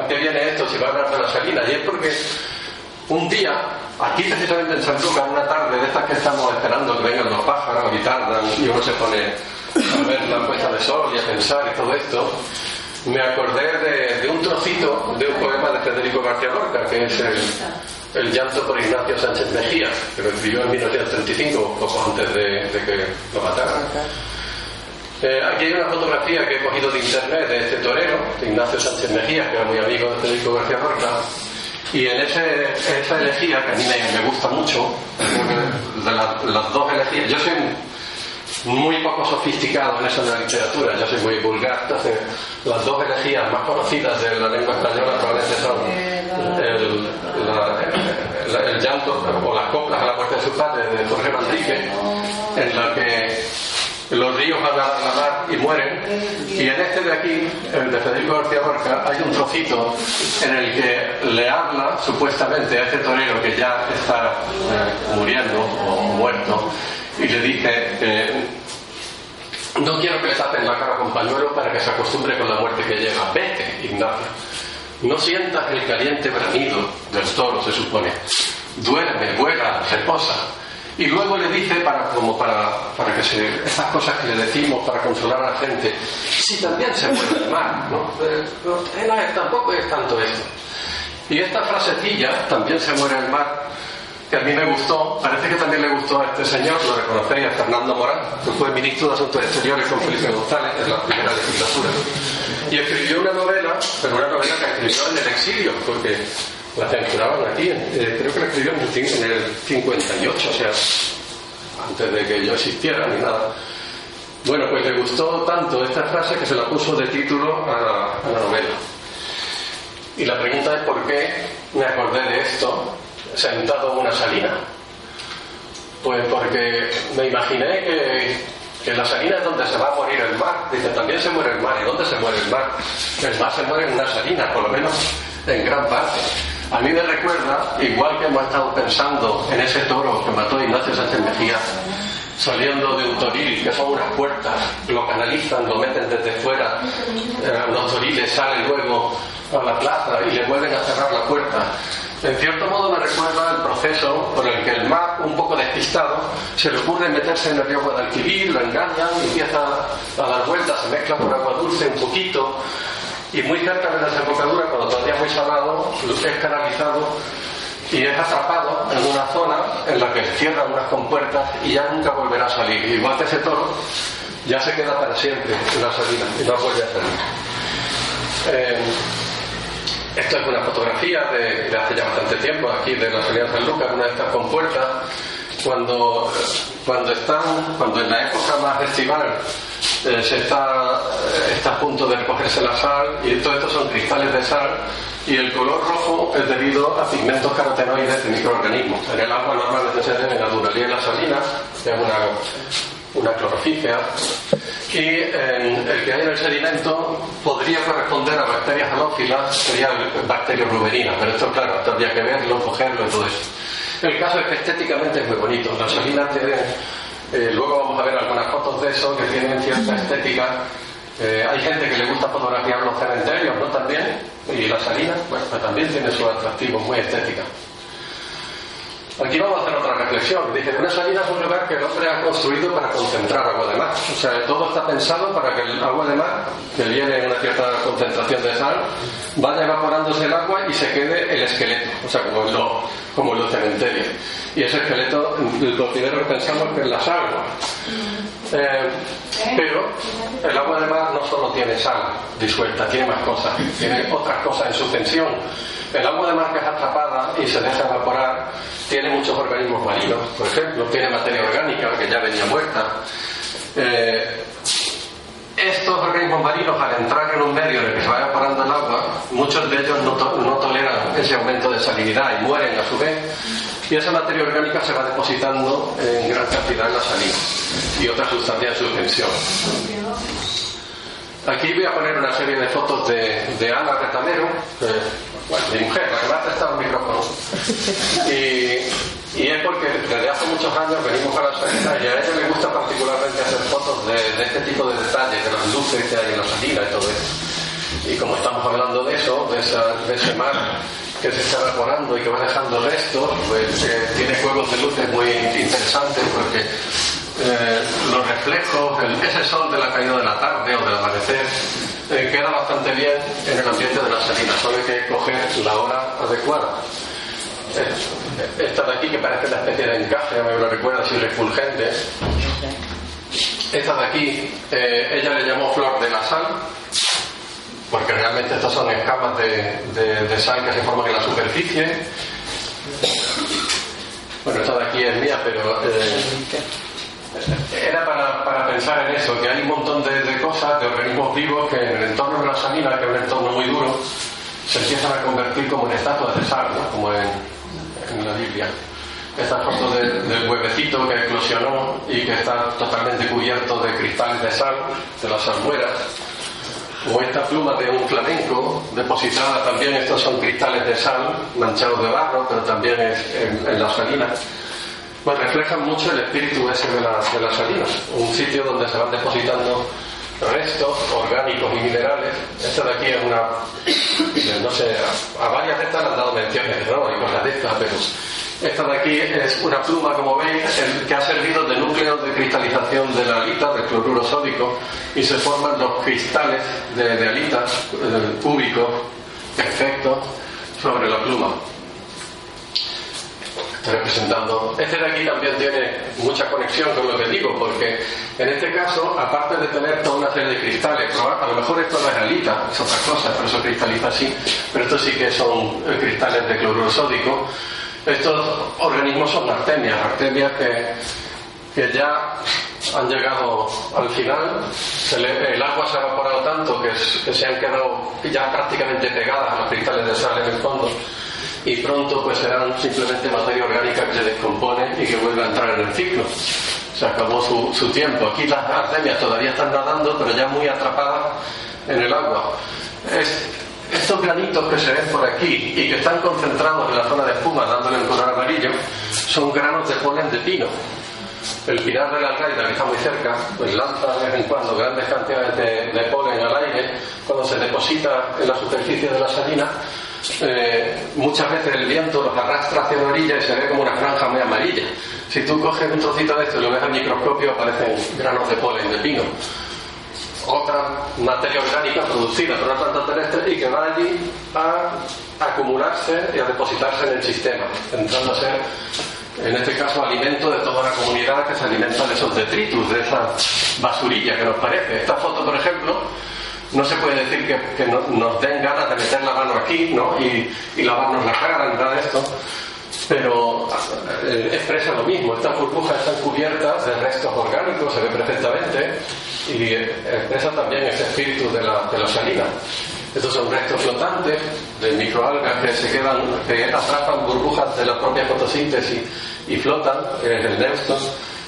viene? ¿A qué viene esto si va a hablar de la salina? Y es porque un día, aquí precisamente en San Lucas, una tarde de estas que estamos esperando que vengan los pájaros y tardan y uno se pone a ver la puesta de sol y a pensar y todo esto, me acordé de, un trocito de un poema de Federico García Lorca, que es el, el llanto por Ignacio Sánchez Mejía, que lo escribió en 1935, poco antes de, de que lo mataran. Eh, aquí hay una fotografía que he cogido de internet de este torero, de Ignacio Sánchez Mejía, que era muy amigo de Federico García Lorca, y en ese, esa elegía, que a mí me, me gusta mucho, de la- las dos elegías, yo soy muy poco sofisticado en eso de la literatura, yo soy muy vulgar, entonces las dos elegías más conocidas de la lengua española probablemente son el, la- la- el llanto o las coplas a la muerte de su padre de Jorge Manrique, en la que los ríos van a la y mueren, y en este de aquí, el de Federico García Lorca, hay un trocito en el que le habla supuestamente a este torero que ya está eh, muriendo o muerto, y le dice, no quiero que le tapen la cara con pañuelo para que se acostumbre con la muerte que llega. Vete, Ignacio. No sientas el caliente bramido del toro, se supone. Duerme, vuela, reposa. Y luego le dice, para, como para, para que se, esas cosas que le decimos para consolar a la gente, si también se muere el mar, ¿no? Eh, no, tampoco es tanto esto. Y esta frasecilla, también se muere el mar, que a mí me gustó, parece que también le gustó a este señor, lo reconocéis, a Fernando Morán, que fue ministro de Asuntos Exteriores con Felipe González en la primera legislatura. Y escribió una novela, pero una novela que escribió en el exilio, porque la censuraban aquí, eh, creo que la escribió en el, cin- en el 58, o sea, antes de que yo existiera ni nada. Bueno, pues le gustó tanto esta frase que se la puso de título a la, a la novela. Y la pregunta es por qué me acordé de esto sentado en una salina. Pues porque me imaginé que, que la salina es donde se va a morir el mar. Dice, también se muere el mar. ¿Y dónde se muere el mar? El mar se muere en una salina, por lo menos en gran parte. A mí me recuerda, igual que hemos estado pensando en ese toro que mató Ignacio Sánchez Mejía, saliendo de un toril, que son unas puertas, lo canalizan, lo meten desde fuera, eh, los toriles salen luego a la plaza y le vuelven a cerrar la puerta. En cierto modo me recuerda el proceso por el que el mar, un poco despistado, se le ocurre meterse en el río Guadalquivir, lo engañan, empieza a dar vueltas, se mezcla con agua dulce un poquito, y muy cerca de la desembocadura, cuando muy salado, es canalizado y es atrapado en una zona en la que cierran unas compuertas y ya nunca volverá a salir. Igual que ese toro, ya se queda para siempre en la salida y no vuelve a salir. Eh, esta es una fotografía de, de hace ya bastante tiempo, aquí de la salida de San Lucas, una de estas compuertas, cuando, cuando están, cuando en la época más estival eh, se está, está a punto de recogerse la sal y todo esto son cristales de sal y el color rojo es debido a pigmentos carotenoides de microorganismos. En el agua normalmente se debe natural y en la salina es una, una clorofígea y en el que hay en el sedimento podría corresponder a bacterias halófilas, sería bacterias ruberinas, pero esto claro, tendría que verlo, cogerlo y todo eso. El caso es que estéticamente es muy bonito. La salina tiene, eh, luego vamos a ver algunas fotos de eso que tienen cierta estética. Eh, hay gente que le gusta fotografiar los cementerios, ¿no? También. Y la salina, bueno, pues también tiene su atractivo muy estética. Aquí vamos a hacer otra reflexión. Dice, una salina es un lugar que el hombre ha construido para concentrar agua de mar. O sea, todo está pensado para que el agua de mar, que viene en una cierta concentración de sal, vaya evaporándose el agua y se quede el esqueleto, o sea, como en, lo- como en los cementerios. Y ese esqueleto, lo primero que pensamos que es la sal. Eh, pero el agua de mar no solo tiene sal disuelta, tiene más cosas, tiene otras cosas en suspensión. El agua de mar que es atrapada y se deja evaporar tiene muchos organismos marinos, por ejemplo, tiene materia orgánica que ya venía muerta. Eh, estos organismos marinos, al entrar en un medio en el que se va evaporando el agua, muchos de ellos no, to- no toleran ese aumento de salinidad y mueren a su vez. Y esa materia orgánica se va depositando en gran cantidad en la salina y otras sustancias en suspensión. Aquí voy a poner una serie de fotos de, Ana Retamero, eh, bueno, mi mujer, la que me ha prestado el micrófono. Y, es porque desde hace muchos años venimos a la salina y a ella le gusta particularmente hacer fotos de, este tipo de detalles, de las luces que hay en la salina y todo eso. Y como estamos hablando de eso, de, esa, de ese mar que se está evaporando y que va dejando restos, pues eh, tiene juegos de luces muy interesantes porque eh, los reflejos, el, ese sol de la caída de la tarde o del amanecer, eh, queda bastante bien en el ambiente de la salina, solo hay que coger la hora adecuada. Esta de aquí, que parece una especie de encaje, me lo recuerda así refulgente. Esta de aquí, eh, ella le llamó flor de la sal, porque realmente estas son escamas de, de, de sal que se forman en la superficie. Bueno, esta de aquí es mía, pero eh, era para, para, pensar en eso, que hay un montón de, de, cosas, de organismos vivos que en el entorno de la salina, que es un entorno muy duro, se empiezan a convertir como en estatuas de sal, ¿no? como en, en, la Biblia. Esta foto de, del huevecito que eclosionó y que está totalmente cubierto de cristales de sal, de las salmueras. O esta pluma de un flamenco, depositada también, estos son cristales de sal, manchados de barro, pero también es en, en la salina pues reflejan mucho el espíritu ese de, la, de las salinas, un sitio donde se van depositando restos orgánicos y minerales. Esta de aquí es una, no sé, a, varias de estas han dado menciones ¿no? y cosas de estas, pero esta de aquí es una pluma, como veis, que ha servido de núcleo de cristalización de la alita, del cloruro sódico, y se forman los cristales de, de alita cúbicos perfectos sobre la pluma representando. Este de aquí también tiene mucha conexión con lo que digo, porque en este caso, aparte de tener toda una serie de cristales, a lo mejor esto no es alita, es otra cosa, por eso cristaliza así, pero estos sí que son cristales de cloruro sódico. Estos organismos son artemias, artemias que, que ya han llegado al final, el agua se ha evaporado tanto que, se han quedado ya prácticamente pegadas a los cristales de sal en el fondo y pronto pues serán simplemente materia orgánica que se descompone y que vuelve a entrar en el ciclo. Se acabó su, su tiempo. Aquí las artemias todavía están nadando, pero ya muy atrapadas en el agua. Es, estos granitos que se ven por aquí y que están concentrados en la zona de espuma dándole el color amarillo son granos de polen de pino. El pinar de la alcaida, que está muy cerca, pues lanza de vez en cuando grandes cantidades de, de polen al aire. Cuando se deposita en la superficie de la salina, eh, muchas veces el viento los arrastra hacia la orilla y se ve como una franja muy amarilla. Si tú coges un trocito de esto y lo ves al microscopio, aparecen granos de polen de pino. Otra materia orgánica producida por una planta terrestre y que va allí a acumularse y a depositarse en el sistema, entrando a ser, en este caso, alimento de toda la comunidad que se alimenta de esos detritus, de esa basurilla que nos parece. Esta foto, por ejemplo, no se puede decir que, que no, nos den ganas de meter la mano aquí ¿no? y, lavarnos la cara ni nada de esto, pero eh, expresa lo mismo. Estas burbujas están cubiertas de restos orgánicos, se ve perfectamente, y expresa también ese espíritu de la, de la salina. Estos son restos flotantes de microalgas que se quedan, que atrapan burbujas de la propia fotosíntesis y flotan, es el neuston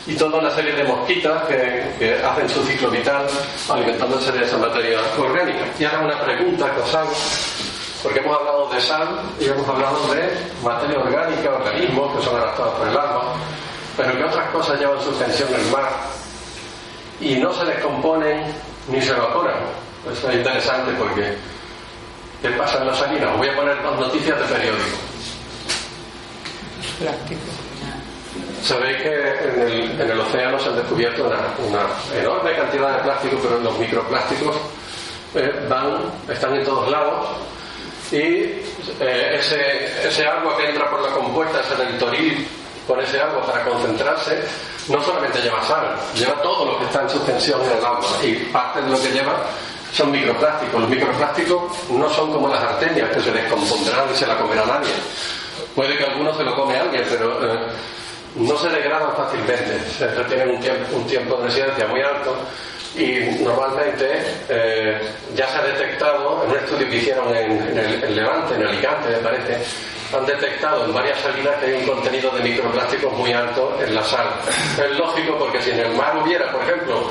y toda una serie de mosquitas que, que, hacen su ciclo vital alimentándose de esa materia orgánica. Y ahora una pregunta que os hago, porque hemos hablado de sal y hemos hablado de materia orgánica, organismos que son arrastrados por el agua, pero que otras cosas llevan suspensión en el mar y no se descomponen ni se evaporan. Eso es interesante porque ¿qué pasa en la salina? Os voy a poner dos noticias de periódico. Plástico. Sabéis que en el, en el, océano se han descubierto una, una, enorme cantidad de plástico, pero los microplásticos eh, van, están en todos lados y eh, ese, ese, agua que entra por la compuerta, ese del toril, con ese agua para concentrarse, no solamente lleva sal, lleva todo lo que está en suspensión en el agua y parte de lo que lleva son microplásticos. Los microplásticos no son como las artemias que se descompondrán y se la comerá nadie. Puede que alguno se lo come alguien, pero eh, no se degradan fácilmente, se retienen un tiempo, un tiempo de residencia muy alto Y normalmente eh, ya se ha detectado, en un estudio que hicieron en, el, en Levante, en Alicante, me parece, han detectado en varias salinas que hay un contenido de microplásticos muy alto en la sal. Es lógico porque si en el mar hubiera, por ejemplo,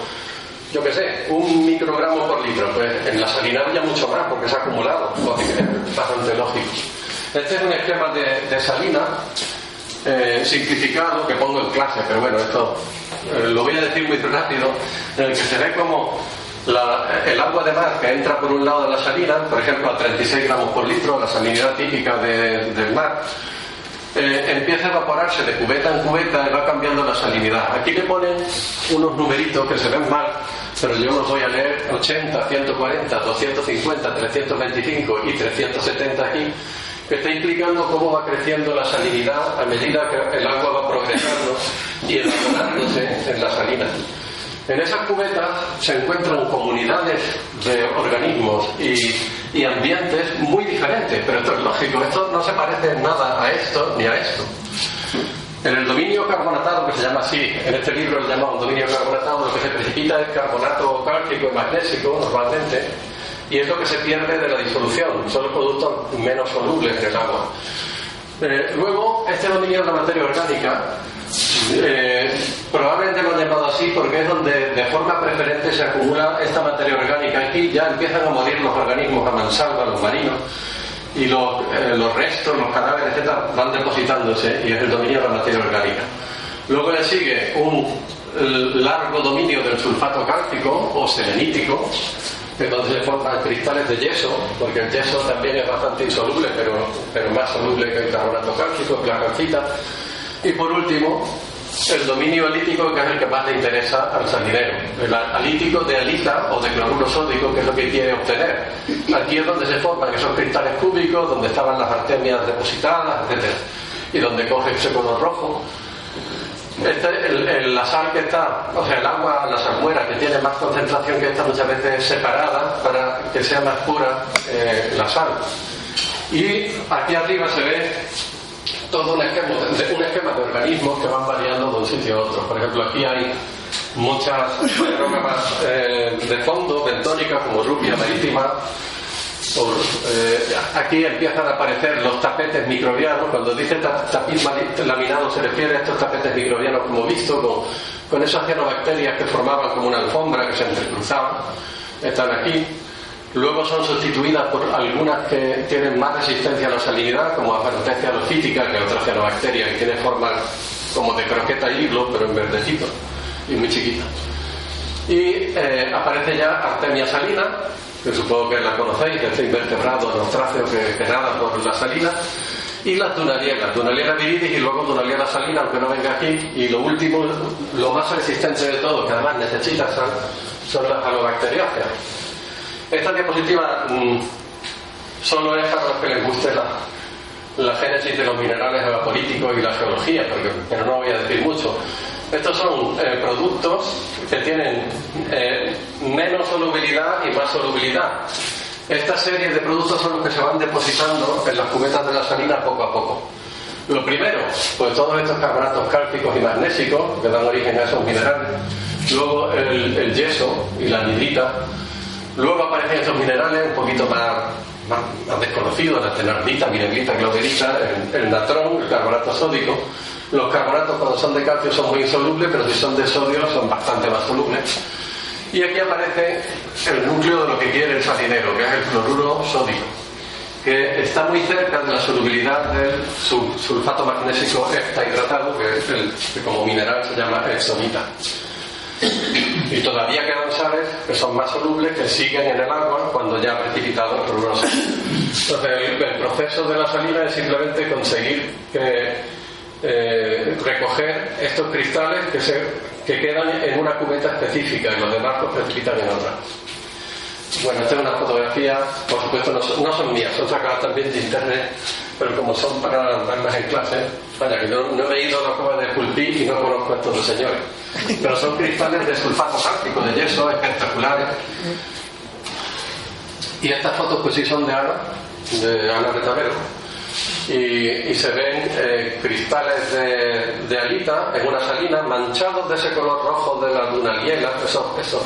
yo qué sé, un microgramo por litro, pues en la salina había mucho más porque se ha acumulado, bastante lógico. Este es un esquema de, salina eh, simplificado que pongo en clase, pero bueno, esto eh, lo voy a decir muy rápido, en el que se ve como el agua de mar que entra por un lado de la salina, por ejemplo a 36 gramos por litro, la salinidad típica del mar, eh, empieza a evaporarse de cubeta en cubeta y va cambiando la salinidad. Aquí le ponen unos numeritos que se ven mal, pero yo los voy a leer 80, 140, 250, 325 y 370 aquí, que está implicando cómo va creciendo la salinidad a medida que el agua va progresando y evaporándose en la salina. En esas cubetas se encuentran comunidades de organismos y, ambientes muy diferentes, pero esto es lógico, esto no se parece nada a esto ni a esto. En el dominio carbonatado, que se llama así, en este libro lo llamamos dominio carbonatado, lo que se precipita es carbonato cálcico y magnésico normalmente, y es lo que se pierde de la disolución, son los productos menos solubles del agua. Eh, luego, este dominio de la materia orgánica eh, probablemente lo han llamado así porque es donde de forma preferente se acumula esta materia orgánica. Aquí ya empiezan a morir los organismos a mansalva, los marinos, y los, eh, los restos, los cadáveres, etcétera, van depositándose y es el dominio de la materia orgánica. Luego le sigue un largo dominio del sulfato cálcico o selenítico, que donde se forman cristales de yeso, porque el yeso también es bastante insoluble, pero, pero más soluble que el carbonato cálcico, la calcita y por último, el dominio alítico, que es el que más le interesa al salinero. El alítico de alita o de cloruro sódico, que es lo que quiere obtener. Aquí es donde se forman esos cristales cúbicos, donde estaban las artemias depositadas, etc. Y donde coge ese color rojo. Este, la sal que está, o sea, el agua, la salmuera que tiene más concentración que esta, muchas veces separada para que sea más pura eh, la sal. Y aquí arriba se ve todo un esquema, un esquema de organismos que van variando de un sitio a otro. Por ejemplo, aquí hay muchas aerógamas eh, de fondo, bentónicas, como rupia marítima. Eh, aquí empiezan a aparecer los tapetes microbianos. Cuando dice tapiz laminado se refiere a estos tapetes microbianos como visto, con, con esas cianobacterias que formaban como una alfombra que se entrecruzaban. Están aquí. Luego son sustituidas por algunas que tienen más resistencia a la salinidad, como Aphanotecia lofítica, que es otra cianobacteria que tiene forma como de croqueta y hilo, pero en verdecito y muy chiquita. Y eh, aparece ya Artemia salina, que supongo que la conocéis, este invertebrado nostráceo que, que nada por la salina, y la tunaliela, tunaliela viridis y luego tunaliela salina, aunque no venga aquí, y lo último, lo más resistente de todo, que además necesita sal, son las halobacteriáceas esta diapositiva mm, solo es para los que les guste la, génesis de los minerales evaporíticos y la geología, porque, pero no voy a decir mucho. Estos son eh, productos que tienen eh, menos solubilidad y más solubilidad. Esta serie de productos son los que se van depositando en las cubetas de la salina poco a poco. Lo primero, pues todos estos carbonatos cálcicos y magnésicos que dan origen a esos minerales. Luego el, el yeso y la anhidrita Luego aparecen estos minerales un poquito más, más, desconocidos, la tenardita, minerita, cloverita, el, natrón, el carbonato sódico. Los carbonatos cuando son de calcio son muy insolubles, pero si son de sodio son bastante más solubles. Y aquí aparece el núcleo de lo que quiere el salinero, que es el cloruro sódico, que está muy cerca de la solubilidad del sulfato magnésico heptahidratado, que es el que como mineral se llama exomita. Y todavía quedan sales que son más solubles que siguen en el agua cuando ya ha precipitado el cloruro Entonces, el, proceso de la salina es simplemente conseguir eh, recoger estos cristales que, se, que quedan en una cubeta específica y los demás los precipitan en otra. Bueno, esta es una fotografía, por supuesto no son, mías, son sacadas también de internet, pero como son para darlas en clase, vaya que no, he ido a la cueva de Pulpí y no conozco a estos señores. Pero son cristales de sulfato cálcico, de yeso, espectaculares. Y estas fotos pues sí son de Ana, de Ana Retabero. Y, se ven eh, cristales de, de, alita en una salina manchados de ese color rojo de la dunaliela, esos, esos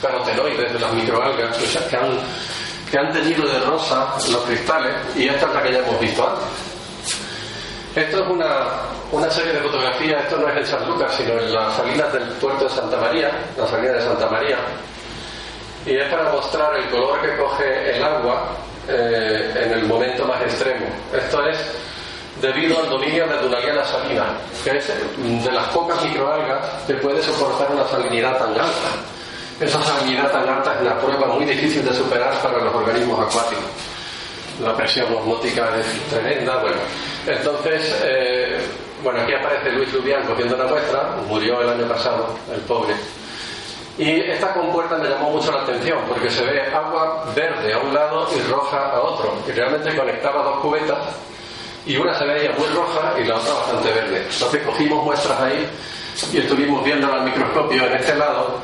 carotenoides de las microalgas que han, que han teñido de rosa los cristales y esta es la que ya hemos visto antes. Esto es una, una serie de fotografías, esto no es en San Lucas, sino en las salinas del puerto de Santa María, la salina de Santa María, y es para mostrar el color que coge el agua eh, en el momento más extremo. Esto es debido al dominio de Dunaliana salina, que es de las pocas microalgas que puede soportar una salinidad tan alta. Esa salinidad tan alta es una prueba muy difícil de superar para los organismos acuáticos. La presión osmótica es tremenda, bueno. Entonces, eh, bueno, aquí aparece Luis Lubián cogiendo una muestra, murió el año pasado, el pobre y esta compuerta me llamó mucho la atención porque se ve agua verde a un lado y roja a otro. Y realmente conectaba dos cubetas y una se veía muy roja y la otra bastante verde. Entonces cogimos muestras ahí y estuvimos viendo al microscopio en este lado.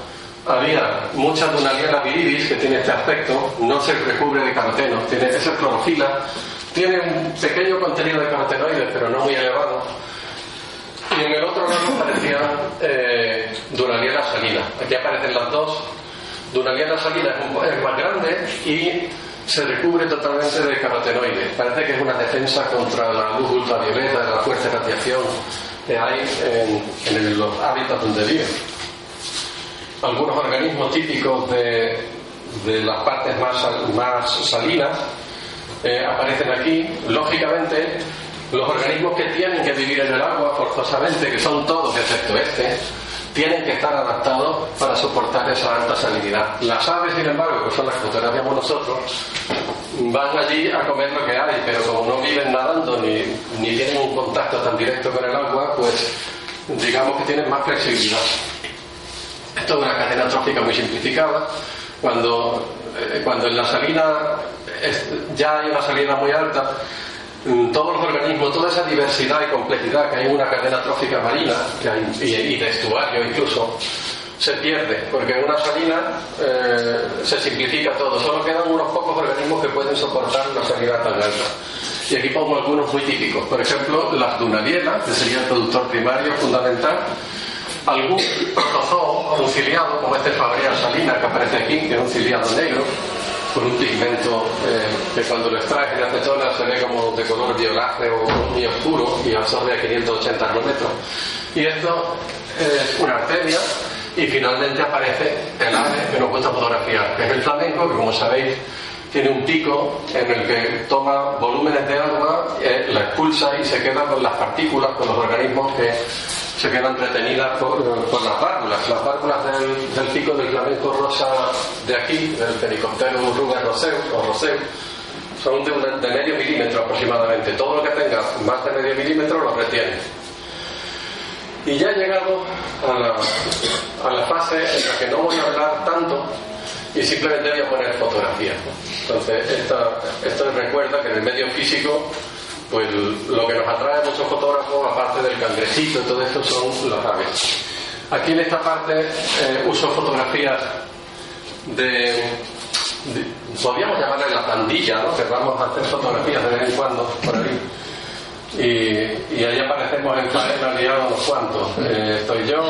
Había mucha Dunaliana viridis que tiene este aspecto, no se recubre de carotenos, tiene esa clorofila, tiene un pequeño contenido de carotenoides, pero no muy elevado y en el otro aparecía eh, Dunaliana salina. Aquí aparecen las dos. Dunaliana salina es, más grande y se recubre totalmente de carotenoides. Parece que es una defensa contra la luz ultravioleta, la fuerte radiación que hay en, los hábitats donde viven. Algunos organismos típicos de, las partes más, más salinas eh, aparecen aquí. Lógicamente, los organismos que tienen que vivir en el agua forzosamente, que son todos excepto este, tienen que estar adaptados para soportar esa alta salinidad. Las aves, sin embargo, que son las que fotografiamos nosotros, van allí a comer lo que hay, pero como no viven nadando ni, tienen un contacto tan directo con el agua, pues digamos que tienen más flexibilidad. Esto es una cadena trófica muy simplificada. Cuando, eh, cuando en la salina ya hay una salina muy alta, todos los organismos, toda esa diversidad y complejidad que hay en una cadena trófica marina y, de estuario incluso, se pierde, porque en una salina eh, se simplifica todo, solo quedan unos pocos organismos que pueden soportar una salida tan alta. Y aquí pongo algunos muy típicos, por ejemplo, las dunalielas, que sería el productor primario fundamental, algún <coughs> protozoo, un ciliado, como este Fabrea salina que aparece aquí, que es un ciliado negro, con un pigmento eh, que cuando lo extrae en acetona se ve como de color violáceo muy oscuro y absorbe a 580 kilómetros. Y esto es una arteria y finalmente aparece el ave que nos gusta fotografiar, que es el flamenco, que como sabéis tiene un pico en el que toma volúmenes de agua, eh, la expulsa y se queda con las partículas, con los organismos que se quedan retenidas por, las válvulas. Las válvulas del, pico del flamenco rosa de aquí, del Penicoptero ruga roseu, o roseu, son de, de, medio milímetro aproximadamente. Todo lo que tenga más de medio milímetro lo retiene. Y ya he llegado a la, a la fase en la que no voy a hablar tanto y simplemente voy a poner fotografías. Entonces, esto recuerda que en el medio físico pues lo que nos atrae a muchos fotógrafos, aparte del cangrejito y todo esto, son las aves. Aquí en esta parte eh, uso fotografías de, podríamos llamarle la pandilla, ¿no? que vamos a hacer fotografías de vez en cuando por ahí. Y, ahí aparecemos en faena liados unos cuantos. Eh, estoy yo,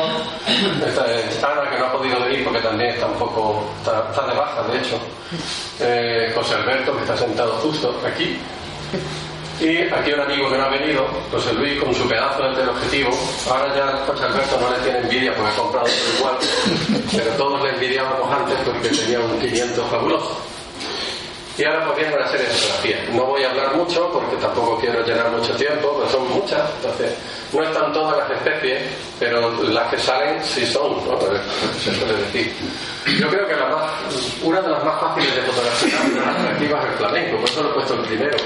esta es Ana que no ha podido venir porque también está un poco, está, de baja de hecho. Eh, José Alberto que está sentado justo aquí. Y aquí un amigo que no ha venido, José Luis, con su pedazo de teleobjetivo. Ahora ya José Alberto no le tiene envidia porque ha comprado otro igual, pero todos le envidiábamos antes porque tenía un 500 fabuloso. Y ahora podríamos hacer serie de fotografías. No voy a hablar mucho porque tampoco quiero llenar mucho tiempo, pero son muchas. Entonces, no están todas las especies, pero las que salen sí son, ¿no? <laughs> se suele decir. Yo creo que la más, una de las más fáciles de fotografiar y más atractivas es el flamenco, por eso lo he puesto el primero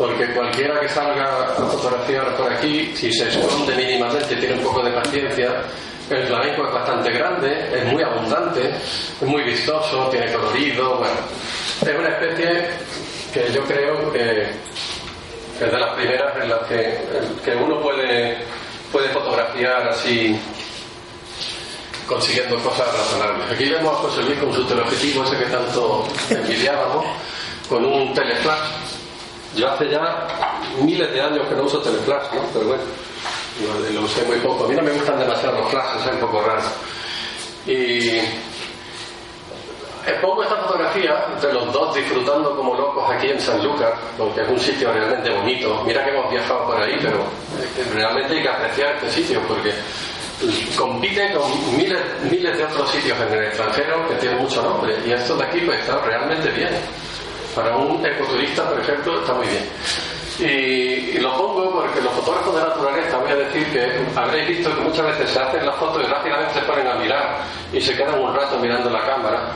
porque cualquiera que salga a fotografiar por aquí, si se esconde mínimamente, tiene un poco de paciencia, el flamenco es bastante grande, es muy abundante, es muy vistoso, tiene colorido, bueno, es una especie que yo creo que es de las primeras en las que, que uno puede, puede fotografiar así consiguiendo cosas razonables. Aquí vemos a José con su teleobjetivo ese que tanto envidiábamos, con un teleflash Yo hace ya miles de años que no uso teleflash, ¿no? Pero bueno, lo, usé muy poco. A mí no me gustan demasiado los flashes, es un poco raro. Y Pongo esta fotografía de los dos disfrutando como locos aquí en San Lucas, porque es un sitio realmente bonito. Mira que hemos viajado por ahí, pero realmente hay que apreciar este sitio porque compite con miles, miles de otros sitios en el extranjero que tienen mucho nombre y esto de aquí pues está realmente bien. Para un ecoturista, por ejemplo, está muy bien. Y, lo pongo porque los fotógrafos de naturaleza, voy a decir que habréis visto que muchas veces se hacen las fotos y rápidamente se ponen a mirar y se quedan un rato mirando la cámara.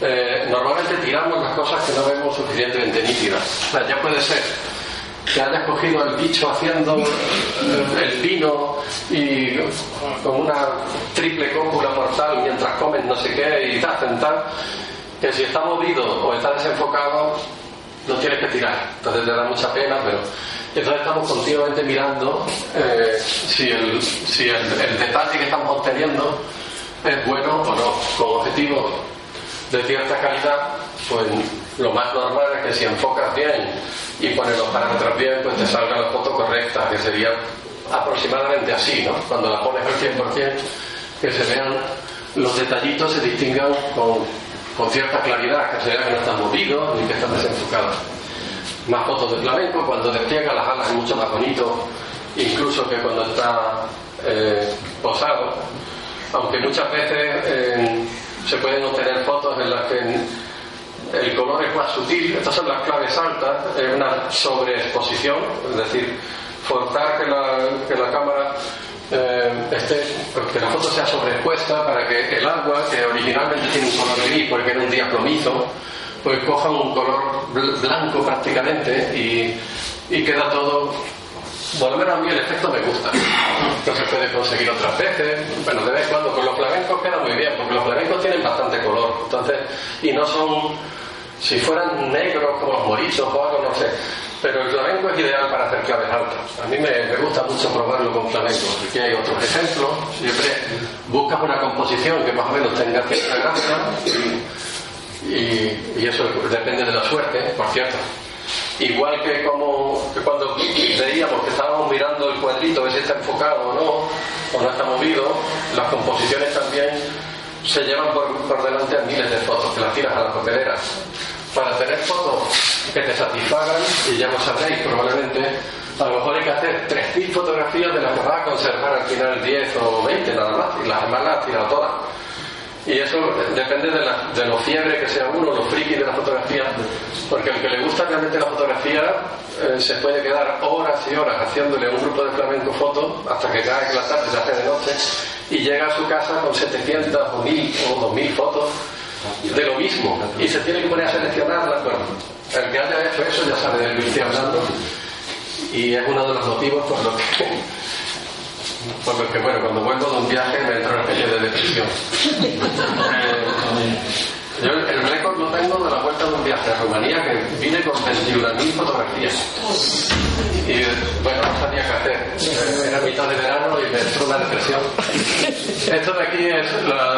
Eh, normalmente tiramos las cosas que no vemos suficientemente nítidas. O ya puede ser que hayas cogido el bicho haciendo el pino y con una triple cópula mortal mientras comes no sé qué y tal, tal, que si está movido o está desenfocado, no tienes que tirar. Entonces te da mucha pena, pero entonces estamos continuamente mirando eh, si, el, si el, el detalle que estamos obteniendo es bueno o no, con objetivos de cierta calidad, pues lo más normal es que si enfocas bien y pones los parámetros bien, pues te salga la foto correcta, que sería aproximadamente así, ¿no? Cuando la pones al 100%, que se vean los detallitos, se distingan con, con cierta claridad, que se vea que no están movidos ni que están desenfocados. Más fotos de flamenco, cuando despliega las alas es mucho más bonito, incluso que cuando está eh, posado, aunque muchas veces... Eh, se pueden obtener fotos en las que el color es más sutil. Estas son las claves altas, es una sobreexposición, es decir, forzar que la, que la cámara eh, esté, que la foto sea sobreexpuesta para que el agua, que originalmente tiene un color gris porque era un día plomizo, pues coja un color blanco prácticamente y, y queda todo por lo menos a mí el efecto me gusta. No se puede conseguir otras veces. Bueno, de vez en cuando con los flamencos queda muy bien, porque los flamencos tienen bastante color. Entonces, y no son, si fueran negros como los moritos o algo, no sé. Pero el flamenco es ideal para hacer claves altas. A mí me, gusta mucho probarlo con flamenco. Aquí hay otros ejemplos. Siempre buscas una composición que más o menos tenga cierta gracia y, eso depende de la suerte, por cierto. Igual que como cuando veíamos que estábamos mirando el cuadrito, a ver si está enfocado o no, o no está movido, las composiciones también se llevan por, delante a miles de fotos, que las tiras a las papeleras. Para tener fotos que te satisfagan, y ya lo sabréis probablemente, a lo mejor hay que hacer 3.000 fotografías de las que vas a conservar al final 10 o 20 nada más, y las demás las has tirado todas. Y eso depende de, la, de lo fiebre que sea uno, los frikis de la fotografía, porque aunque le gusta realmente la fotografía, eh, se puede quedar horas y horas haciéndole un grupo de flamenco fotos hasta que cae la tarde, se hace de noche, y llega a su casa con 700 o 1000 o 2000 fotos de lo mismo, y se tiene que poner a seleccionarlas. El que haya hecho eso ya sabe del que estoy hablando, y es uno de los motivos por los que por lo que, bueno, cuando vuelvo de un viaje me entra una especie de depresión. Eh, yo el récord lo tengo de la vuelta de un viaje a Rumanía que vine con 21.000 fotografías. Y bueno, no sabía qué hacer. Era mitad de verano y me entró una depresión. Esto de aquí es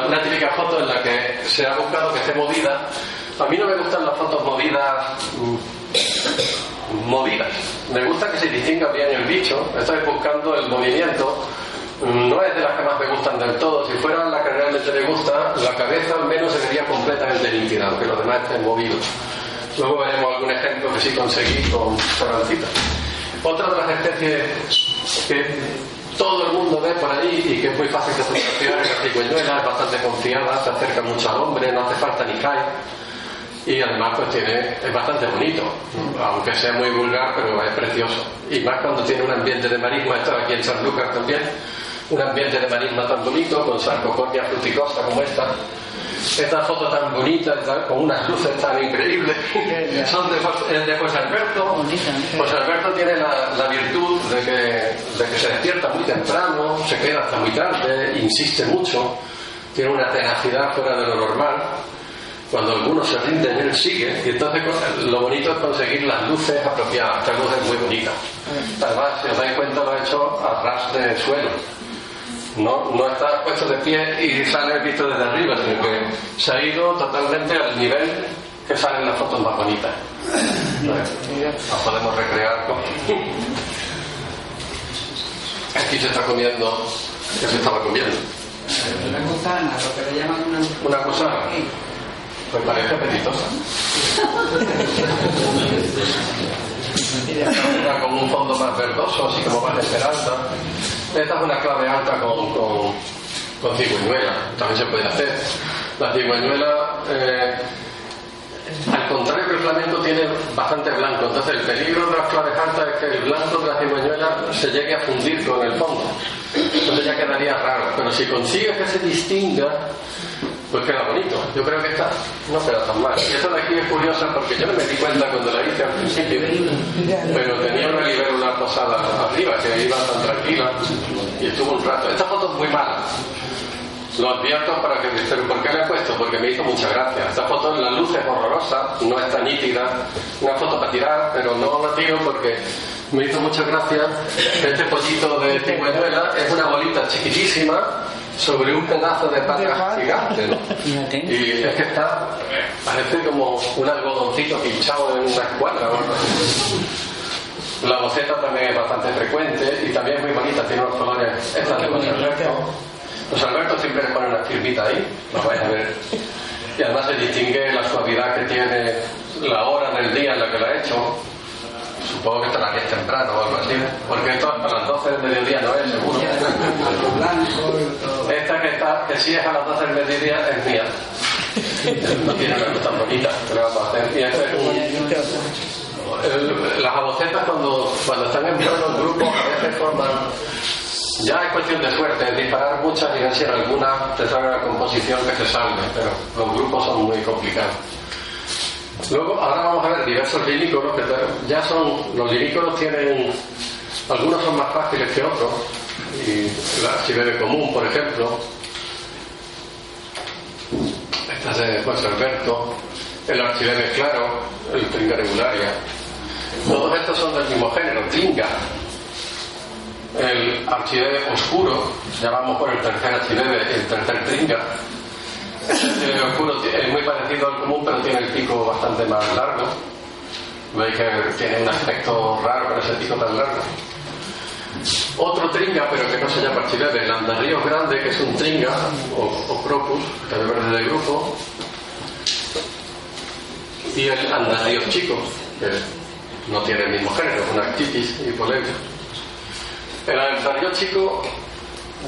una típica foto en la que se ha buscado que esté movida. A mí no me gustan las fotos movidas mm, movidas. Me gusta que se distinga bien el bicho. Estoy buscando el movimiento no es de las que más me gustan del todo. Si fuera la que realmente me gusta, la cabeza al menos se vería completamente nítida, aunque los demás estén movidos. Luego veremos algún ejemplo que sí conseguí con Sorancita. Otra de las especies que todo el mundo ve por ahí y que es muy fácil de fotografiar es la es bastante confiada, se acerca mucho al hombre, no hace falta ni cae y además pues tiene es bastante bonito aunque sea muy vulgar pero es precioso y más cuando tiene un ambiente de marisma esto aquí en San Lucas también un ambiente de marisma tan bonito, con sarcocornia fruticosa como esta. Esta foto tan bonita, con unas luces tan increíbles, son de, de José Alberto. José Alberto tiene la, virtud de que, de que se despierta muy temprano, se queda hasta muy tarde, insiste mucho, tiene una tenacidad fuera de lo normal. Cuando algunos se rinden, él sigue. Y entonces lo bonito es conseguir las luces apropiadas. Esta luz es muy bonita. Además, si os dais cuenta, lo ha hecho a ras de suelo no, no está puesto de pie y sale visto desde arriba, sino que se ha ido totalmente al nivel que salen las fotos más bonitas. Nos podemos recrear con... Aquí se está comiendo, ¿qué se estaba comiendo? Una gusana, lo que le llaman una... ¿Una gusana? Pues parece apetitosa. Una con un fondo más verdoso, así como más de esperanza. Esta es una clave alta con, con, con cigüeñuela, también se puede hacer. La cigüeñuela, eh, al contrario que el flamenco tiene bastante blanco, entonces el peligro de las claves altas es que el blanco de la cigüeñuela se llegue a fundir con el fondo. Entonces ya quedaría raro, pero si consigues que se distinga, pues queda bonito. Yo creo que esta no queda tan mal. Y esta de aquí es curiosa porque yo no me di cuenta cuando la hice al principio, pero tenía una libélula posada arriba que iba tan tranquila y estuvo un rato. Esta foto es muy mala. Lo advierto para que pero ¿por qué la he puesto? Porque me hizo mucha gracia. Esta foto, la luz es horrorosa, no está nítida. Una foto para tirar, pero no la tiro porque me hizo mucha gracia. Este pollito de cigüeñuela es una bolita chiquitísima sobre un pedazo de pata gigante, ¿no? Y es que está, parece como un algodoncito pinchado en una escuadra. ¿no? La boceta también es bastante frecuente y también es muy bonita, tiene unos colores. Esta de José Alberto. Los Albertos siempre le ponen una firmita ahí, lo vais a ver. Y además se distingue la suavidad que tiene la hora del día en la que la he hecho. Supongo que estará aquí temprano o algo así, porque esto a las 12 del mediodía no es seguro. Esta que, está, que sí es a las 12 del mediodía es mía. No tiene una tan bonita, le vamos a hacer. Y es un, las abocetas cuando, cuando están en buenos grupos a veces forman ya es cuestión de suerte, disparar muchas y ver si en alguna te sale una composición que se salve, pero los grupos son muy complicados. Luego, ahora vamos a ver diversos linícolos que ya son, los linícolos tienen, algunos son más fáciles que otros, y la archivebe común, por ejemplo, esta es de José Alberto, el archivebe claro, el tringa regularia, todos estos son del mismo género, tringa, el archideve oscuro, llamamos por el tercer archideve, el tercer tringa. El oscuro es muy parecido al común, pero tiene el pico bastante más largo. Veis que tiene un aspecto raro con ese pico tan largo. Otro tringa, pero que no se llama archideve, el andarrío grande, que es un tringa, o, o crocus, que es verde de grupo. Y el andarrío chico, que no tiene el mismo género, una actitis y polenia. El andarrío chico,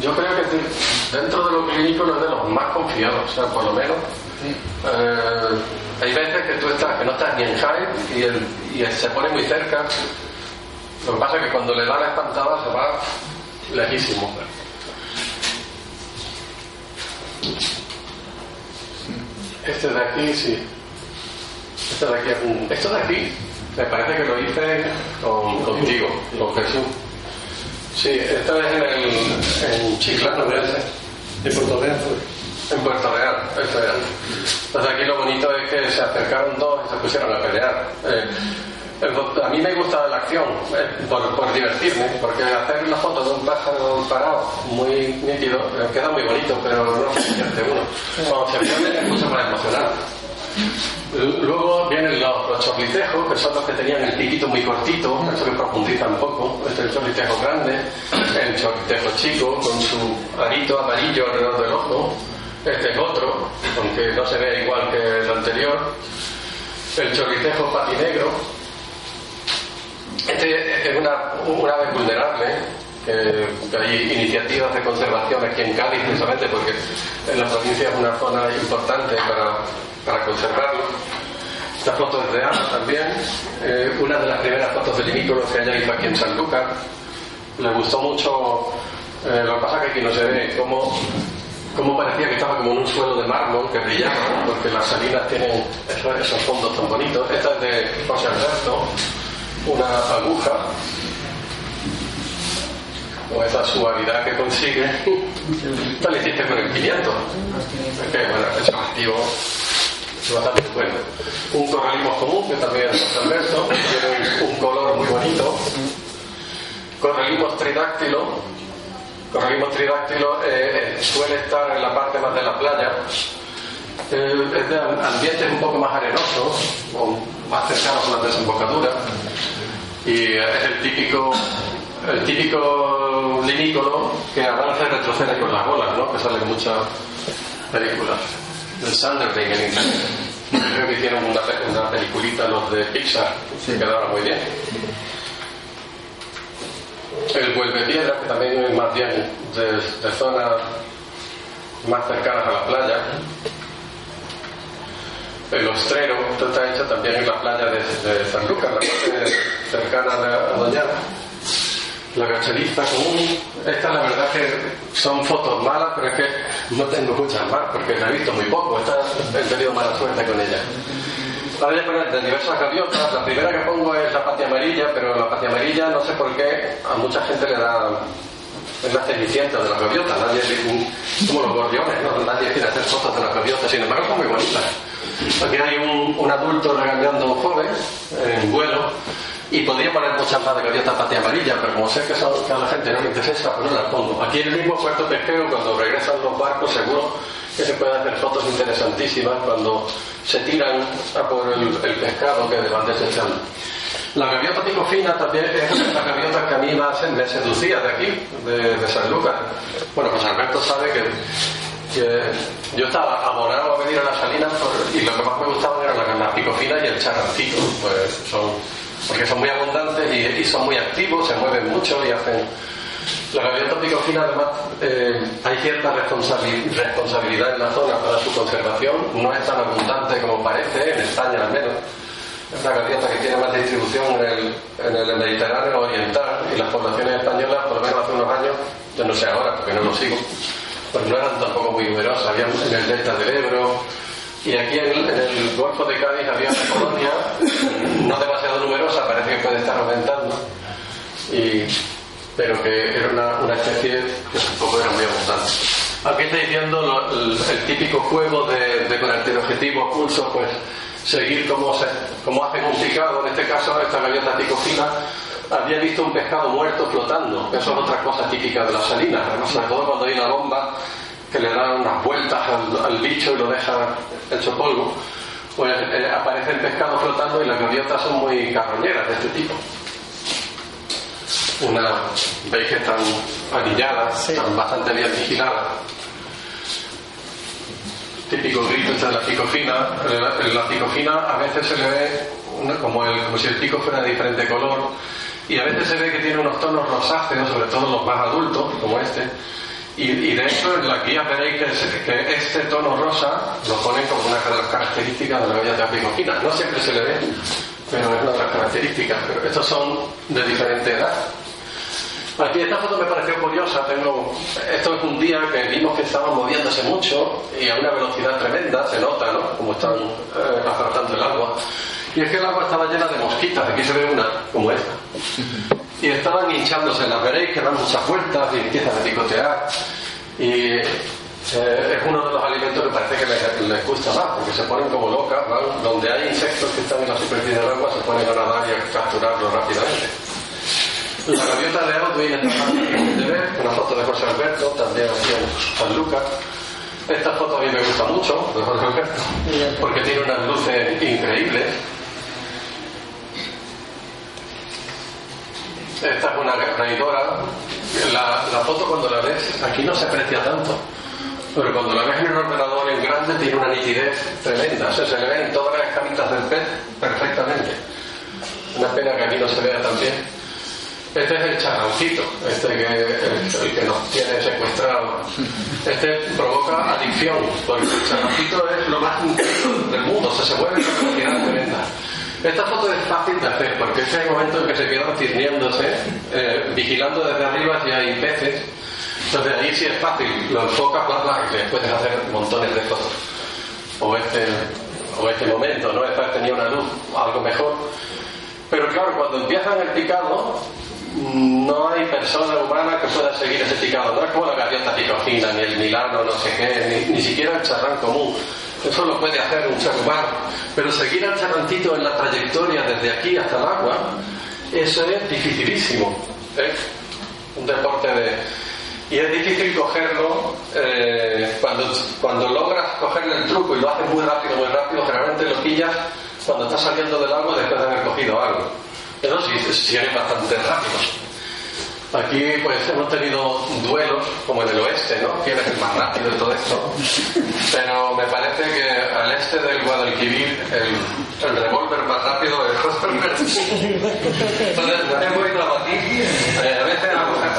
yo creo que de- dentro de lo clínico no es de los más confiados, o sea, por lo menos. eh, hay veces que tú estás, que no estás ni en high y, el, y se pone muy cerca. Lo que pasa es que cuando le da la espantada se va lejísimo. Este de aquí, sí. Este de aquí. Esto de aquí, me parece que lo hice con, contigo, con Jesús. Sí, esto es en, el, en Chiclana. De Puerto Real fue. En Puerto Real, era. Entonces aquí lo bonito es que se acercaron dos y se pusieron a pelear. Eh, a mí me gusta la acción, eh, por, por divertirme, porque hacer una foto de un pájaro parado, muy nítido, eh, queda muy bonito, pero no se divierte uno. Cuando se pierde es mucho más emocionante. Luego vienen los, los chorlitejos, que son los que tenían el piquito muy cortito, eso que profundiza un poco. Este es el chorlitejo grande, el chorlitejo chico, con su arito amarillo alrededor del ojo. Este es otro, aunque no se ve igual que el anterior. El chorlitejo patinegro. Este es una, una ave vulnerable, que hay iniciativas de conservación aquí en Cádiz, precisamente porque en la provincia es una zona importante para, para conservarlo. Esta foto es real también, eh, una de las primeras fotos de limícolos que ella hizo aquí en Sanlúcar. Le gustó mucho, eh, lo que pasa que aquí no se ve cómo, cómo parecía que estaba como en un suelo de mármol que brillaba, porque las salinas tienen esos, esos fondos tan bonitos. Esta es de José Alberto, una aguja o esa suavidad que consigue, esta le hiciste con el pimiento. Que bueno, es activo bastante bueno. Un corralismo común, que también es Alberto, tiene un, color muy bonito. Corralismos tridáctilo. Corralismos tridáctilo eh, suele estar en la parte más de la playa. Es de ambientes un poco más arenosos, más cercanos a la desembocadura, y es el típico el típico linícono que avanza y retrocede con las bolas, ¿no? que sale en muchas películas. El Sanderding en inglés. Creo que hicieron una, una peliculita los de Pixar, que quedaba muy bien. El Vuelve Piedra, que también es más bien de, de zonas más cercanas a la playa. El Ostrero, esto está hecho también en la playa de, de San Lucas, la parte cercana a Doñana. La gacheriza común, esta la verdad que son fotos malas, pero es que no tengo muchas más, porque la he visto muy poco, esta he tenido mala suerte con ella. Ahora voy a poner de diversas gaviotas, la primera que pongo es la patia amarilla, pero la patia amarilla no sé por qué a mucha gente le da es la cenicienta de las gaviotas, nadie como los gorriones, ¿no? nadie quiere hacer fotos de las gaviotas, sin embargo son muy bonitas. Aquí hay un, adulto regañando a un joven en vuelo y podría poner muchas más de gaviotas patia amarilla, pero como sé que, son, a la gente no le interesa, pues no las pongo. Aquí en el mismo puerto pesquero, cuando regresan los barcos, seguro que se pueden hacer fotos interesantísimas cuando se tiran a por el, pescado que van desechando. La gaviota picofina también es las gaviotas que a mí me seducía de aquí, de, de San Lucas. Bueno, pues Alberto sabe que, yo estaba abonado a venir a las salinas y lo que más me gustaba era la, la picofina y el charrancito, pues son, porque son muy abundantes y, y son muy activos, se mueven mucho y hacen... La gaviota picofina además eh, hay cierta responsabili- responsabilidad en la zona para su conservación, no es tan abundante como parece, en España al menos. Es una gaviota que tiene más distribución en el, en el Mediterráneo oriental y las poblaciones españolas, por lo menos hace unos años, yo no sé ahora porque no lo sigo, pues no eran tampoco muy numerosas. Había en el delta del Ebro y aquí en el, Golfo de Cádiz había una colonia no demasiado numerosa, parece que puede estar aumentando, y, pero que era una, una especie que tampoco era muy abundante. Aquí está diciendo lo- el, típico juego de, de con el teleobjetivo a pulso, pues seguir cómo, se, cómo hacen un picado, en este caso esta gaviota ticofina había visto un pescado muerto flotando, eso es otra cosa típica de las salinas, además, sobre todo cuando hay una bomba que le da unas vueltas al, al bicho y lo deja hecho polvo, pues eh, aparece el pescado flotando y las gaviotas son muy carroñeras de este tipo. Una, veis que están anilladas, están bastante bien vigiladas típico grito de la picofina. En la picofina a veces se le ve como, el, como si el pico fuera de diferente color y a veces se ve que tiene unos tonos rosáceos, sobre todo los más adultos, como este. Y, y de hecho en la guía veréis que, que este tono rosa lo ponen como una de las características de la galleta picofina. No siempre se le ve, pero es una de las características. Pero estos son de diferente edad. Aquí esta foto me pareció curiosa. Tengo, esto es un día que vimos que estaban moviéndose mucho y a una velocidad tremenda, se nota, ¿no? Como están eh, el agua. Y es que el agua estaba llena de mosquitas. Aquí se ve una como esta. Y estaban hinchándose. Las veréis que dan muchas vueltas y empiezan a picotear. Y eh, es uno de los alimentos que parece que les, les gusta más, porque se ponen como locas, van donde hay insectos que están en la superficie del agua, se ponen a nadar y a capturarlos rápidamente. La gaviota de está fácil de ver, una foto de José Alberto, también aquí en San Lucas. Esta foto a mí me gusta mucho, de José Alberto, porque tiene unas luces increíbles. Esta es una reidora. La, la foto cuando la ves, aquí no se aprecia tanto, pero cuando la ves en el ordenador en grande tiene una nitidez tremenda. O sea, se le ven todas las escamitas del pez perfectamente. Una pena que aquí no se vea tan bien. Este es el charrancito, este que, el, el que nos tiene secuestrado. Este provoca adicción, porque el charrancito es lo más del mundo, o sea, se con una velocidad tremenda. Esta foto es fácil de hacer, porque es el momento en que se quedan cirniéndose, eh, vigilando desde arriba si hay peces. Entonces ahí sí es fácil, lo enfocas, bla, y le puedes hacer montones de fotos. O este, o este momento, ¿no? Esta tenía una luz algo mejor. Pero claro, cuando empiezan el picado, no hay persona humana que pueda seguir ese picado. No es como la gaviota picofina, ni el milano, no sé qué, ni, siquiera el charrán común. Eso lo puede hacer un ser. Pero seguir al charrancito en la trayectoria desde aquí hasta el agua, eso es dificilísimo. Es un deporte de... y es difícil cogerlo eh, cuando, cuando logras cogerle el truco y lo haces muy rápido, muy rápido, generalmente lo pillas cuando estás saliendo del agua después de haber cogido algo. Eso sí, es bastante rápido. Aquí pues hemos tenido duelos, como en el oeste, ¿no? ¿Quién es el más rápido de todo esto? Pero me parece que al este del Guadalquivir el, el revólver más rápido es José Entonces hemos ido a batir, eh, a veces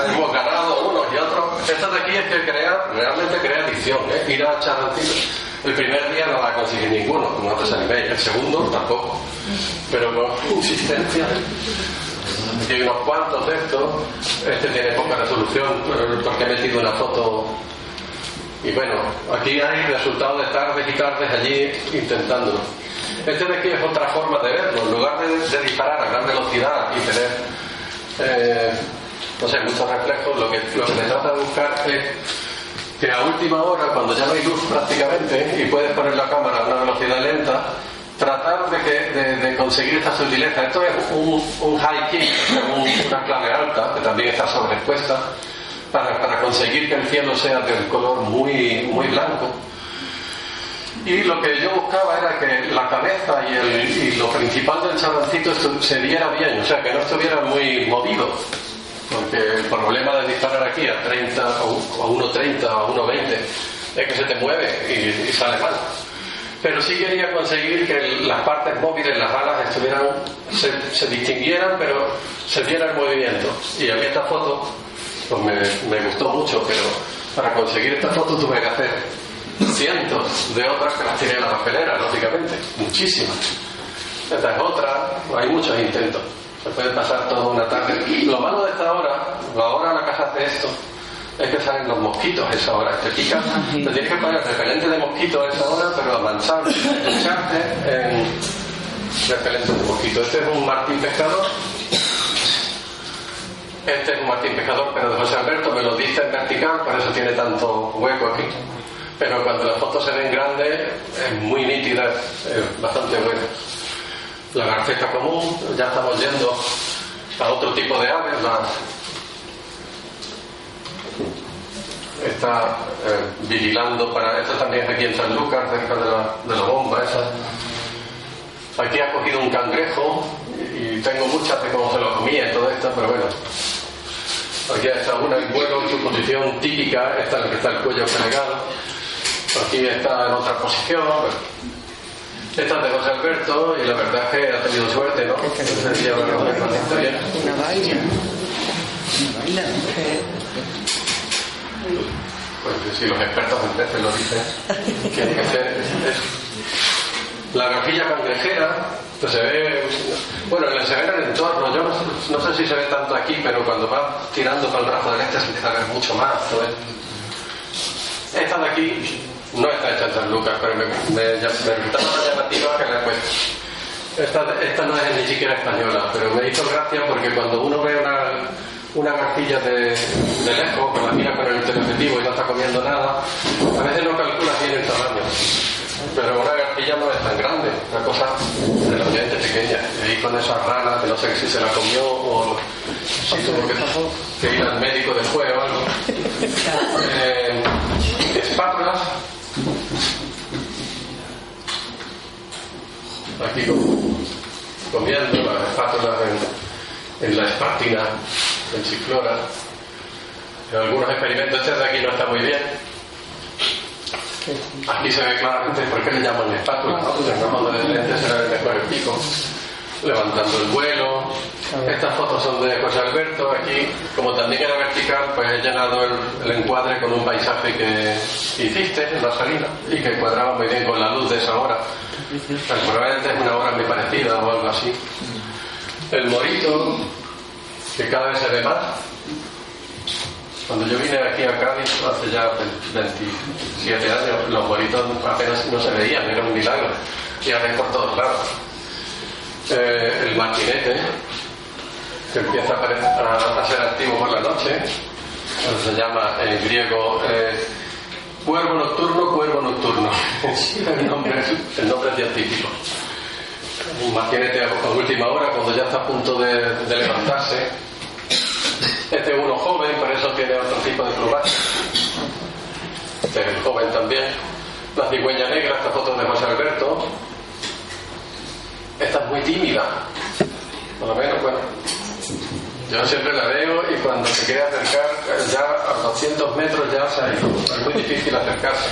hemos ganado unos y otros. Esto de aquí es que crea, realmente crea adicción, ¿eh? Ir a charrancito. El primer día no va a ninguno, no te animéis. El segundo tampoco. Pero con insistencia hay unos cuantos de estos. Este tiene poca resolución porque he metido una foto. Y bueno, aquí hay resultados de tardes y tardes allí intentándolo. Este de aquí es otra forma de verlo. En lugar de, disparar a gran velocidad y tener, eh, no sé, muchos reflejos, lo que, lo que se trata de buscar es que a última hora, cuando ya no hay luz prácticamente y puedes poner la cámara a una velocidad lenta, tratar de, conseguir esta sutileza. Esto es un, high key, una clave alta, que también está sobreexpuesta, para, para conseguir que el cielo sea de un color muy, muy blanco. Y lo que yo buscaba era que la cabeza y, el, y lo principal del chavancito se viera bien, o sea, que no estuviera muy movido. Porque el problema de disparar aquí a 30 o a 1.30 o a 1.20 es que se te mueve y sale mal pero sí quería conseguir que las partes móviles, las alas, estuvieran, se, distinguieran, pero se diera el movimiento. Y a mí esta foto pues me, gustó mucho, pero para conseguir esta foto tuve que hacer cientos de otras que las tiré en la papelera, lógicamente, muchísimas. Esta es otra, hay muchos intentos. Se puede pasar toda una tarde. Lo malo de esta hora, la hora la casa hace esto, es que salen los mosquitos a esa hora. Te pican, te tienes que poner repelente de mosquitos a esa hora, pero avanzar, echarte en repelente de mosquitos. Este es un martín pescador. Este es un martín pescador, pero de José Alberto me lo diste en vertical, por eso tiene tanto hueco aquí. Pero cuando las fotos se ven grandes, es muy nítida, es bastante buena. La garceta común, ya estamos yendo a otro tipo de aves, las está eh, vigilando para. Esto también es aquí en San Lucas, cerca de la, de la bomba esa. Aquí ha cogido un cangrejo y tengo muchas de cómo se lo comía y todo esto, pero bueno. Aquí está una en vuelo en su posición típica, esta en la que está el cuello plegado. Aquí está en otra posición. Es de José Alberto y la verdad es que ha tenido suerte, ¿no? Sería una baila. Una baila. Pues si los expertos en peces lo dicen, que La rojilla cangrejera, pues se ve, bueno, se ve en el entorno, yo no, sé si se ve tanto aquí, pero cuando va tirando para el brazo del este se empieza a ver mucho más. Esta de aquí no está hecha en San Lucas, pero me, me, me resultaba llamativa que la esta, esta no es ni siquiera española, pero me hizo gracia porque cuando uno ve una una garcilla de, de lejos, con la mira con el teleobjetivo y no está comiendo nada, a veces no calcula bien el tamaño. Pero una garcilla no es tan grande, una cosa relativamente pequeña. Y con esa rana, que no sé si se la comió o si tuvo que, que ir al médico después o algo. <laughs> Eh, espátulas. Aquí comiendo las espátulas en, en la espátina en Chiflora. En algunos experimentos, este de aquí no está muy bien. Aquí se ve claramente por qué le llaman espátula, ¿no? Tengamos de frente se ve mejor el pico, levantando el vuelo. Estas fotos son de José Alberto. Aquí, como también era vertical, pues he llenado el, encuadre con un paisaje que hiciste en la salida y que cuadraba muy bien con la luz de esa hora. Probablemente es una hora muy parecida o algo así. El morito, que cada vez se ve más. Cuando yo vine aquí a Cádiz hace ya 27 años, los bonitos apenas no se veían, era un milagro. Y ahora por todos lados. Eh, el martinete, que empieza a, ser activo por la noche, se llama en griego eh, cuervo nocturno, cuervo nocturno. <laughs> el, nombre, el nombre científico un martinete a última hora cuando ya está a punto de, levantarse. Este es uno joven, por eso tiene otro tipo de plumaje. joven también. La cigüeña negra, esta foto de José Alberto. Esta es muy tímida. Por lo menos, bueno. Yo siempre la veo y cuando se quiere acercar, ya a 200 metros ya se ha ido. Es muy difícil acercarse.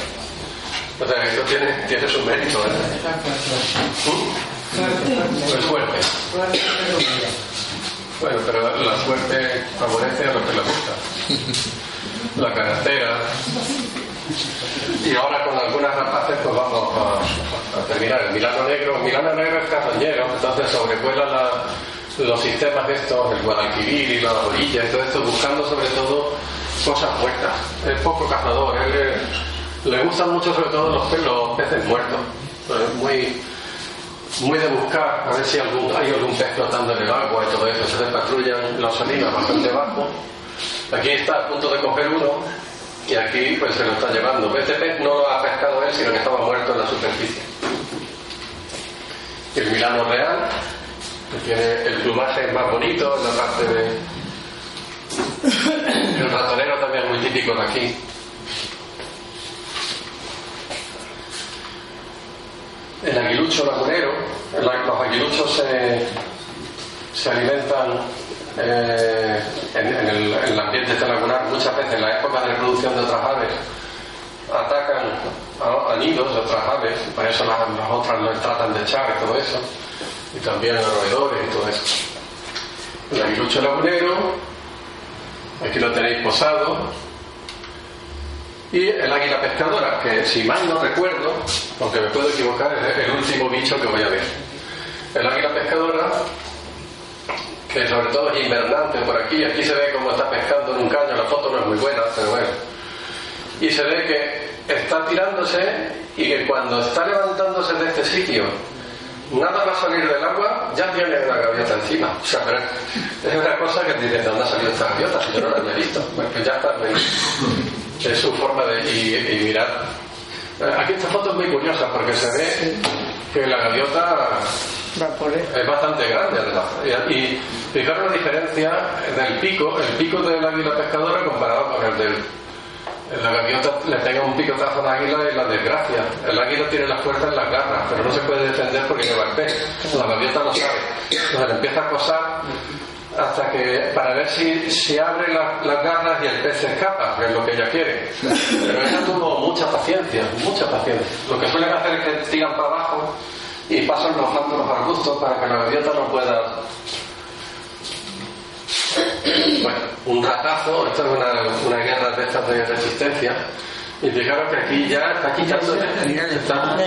O sea, esto tiene, tiene su mérito. ¿eh? ¿Mm? Es fuerte. Bueno, pero la suerte favorece a los que le gusta. La carretera. Y ahora con algunas rapaces pues vamos a terminar. El Milano Negro, Milano Negro es carroñero, entonces sobrevuela la, los sistemas estos, el Guadalquivir y la orilla todo esto, buscando sobre todo cosas muertas. Es poco cazador, le, gustan mucho sobre todo los, pe- los peces muertos. Es muy, muy de buscar a ver si hay algún pez flotando en el agua y todo eso. Se patrullan las salinas bastante bajo. Aquí está a punto de coger uno y aquí pues se lo está llevando. Este pez no lo ha pescado él, sino que estaba muerto en la superficie. El Milano Real, que tiene el plumaje más bonito en la parte de... El ratonero también es muy típico de aquí. El aguilucho lagunero, los aguiluchos se, se alimentan eh, en, el, en el ambiente lagunar muchas veces en la época de reproducción de otras aves atacan a, a nidos de otras aves, para eso las, las otras les tratan de echar y todo eso, y también a roedores y todo eso. El aguilucho lagunero, aquí lo tenéis posado, y el águila pescadora, que si mal no recuerdo, aunque me puedo equivocar, es el último bicho que voy a ver. El águila pescadora, que sobre todo es invernante por aquí, aquí se ve como está pescando en un caño, la foto no es muy buena, pero bueno. Y se ve que está tirándose y que cuando está levantándose de este sitio, nada va a salir del agua, ya tiene una gaviota encima. O sea, pero es una cosa que dices, ¿de dónde ha salido esta gaviota? Yo no la había visto. Bueno, pues ya está. Es su forma de y, y mirar. Eh, Aquí esta foto es muy curiosa porque se ve que la gaviota es bastante grande además. Y fijaros la diferencia del pico, el pico del águila pescadora comparado con el del la gaviota le pega un picotazo al águila y la desgracia. El águila tiene la fuerza en las garras, pero no se puede defender porque lleva el pez. La gaviota lo sabe. Entonces le empieza a acosar hasta que para ver si, si abre la- las garras y el pez se escapa, que es lo que ella quiere. Pero ella tuvo mucha paciencia, mucha paciencia. Lo que suelen hacer es que tiran para abajo y pasan rozando los arbustos para que la gaviota no pueda bueno, un ratazo, esto es una, una guerra de estas de resistencia. Y fijaros que aquí ya está quitándole, está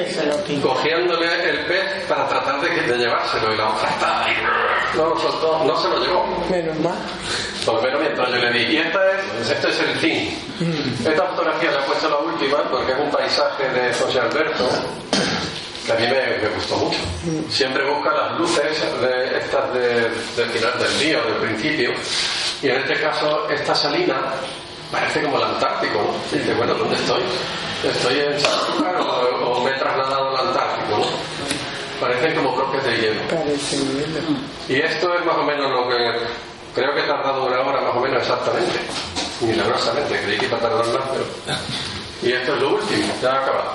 cogiéndole el pez para tratar de, de llevárselo y la otra está ahí, no lo soltó, no se lo llevó. Menos mal. Por lo menos mientras yo le di. Y esta es, este es el fin. Esta fotografía la he puesto la última porque es un paisaje de José Alberto que a mí me, me gustó mucho. Siempre busca las luces de estas de- del final del día o del principio. Y en este caso, esta salina parece como el Antártico, ¿no? Y dice, bueno, ¿dónde estoy? ¿Estoy en Sanlúcar o, o me he trasladado al Antártico, no? Parecen como bloques de hielo. Y esto es más o menos lo que creo que he tardado una hora más o menos exactamente. Milagrosamente, creí que iba a tardar más, pero. Y esto es lo último, ya ha acabado.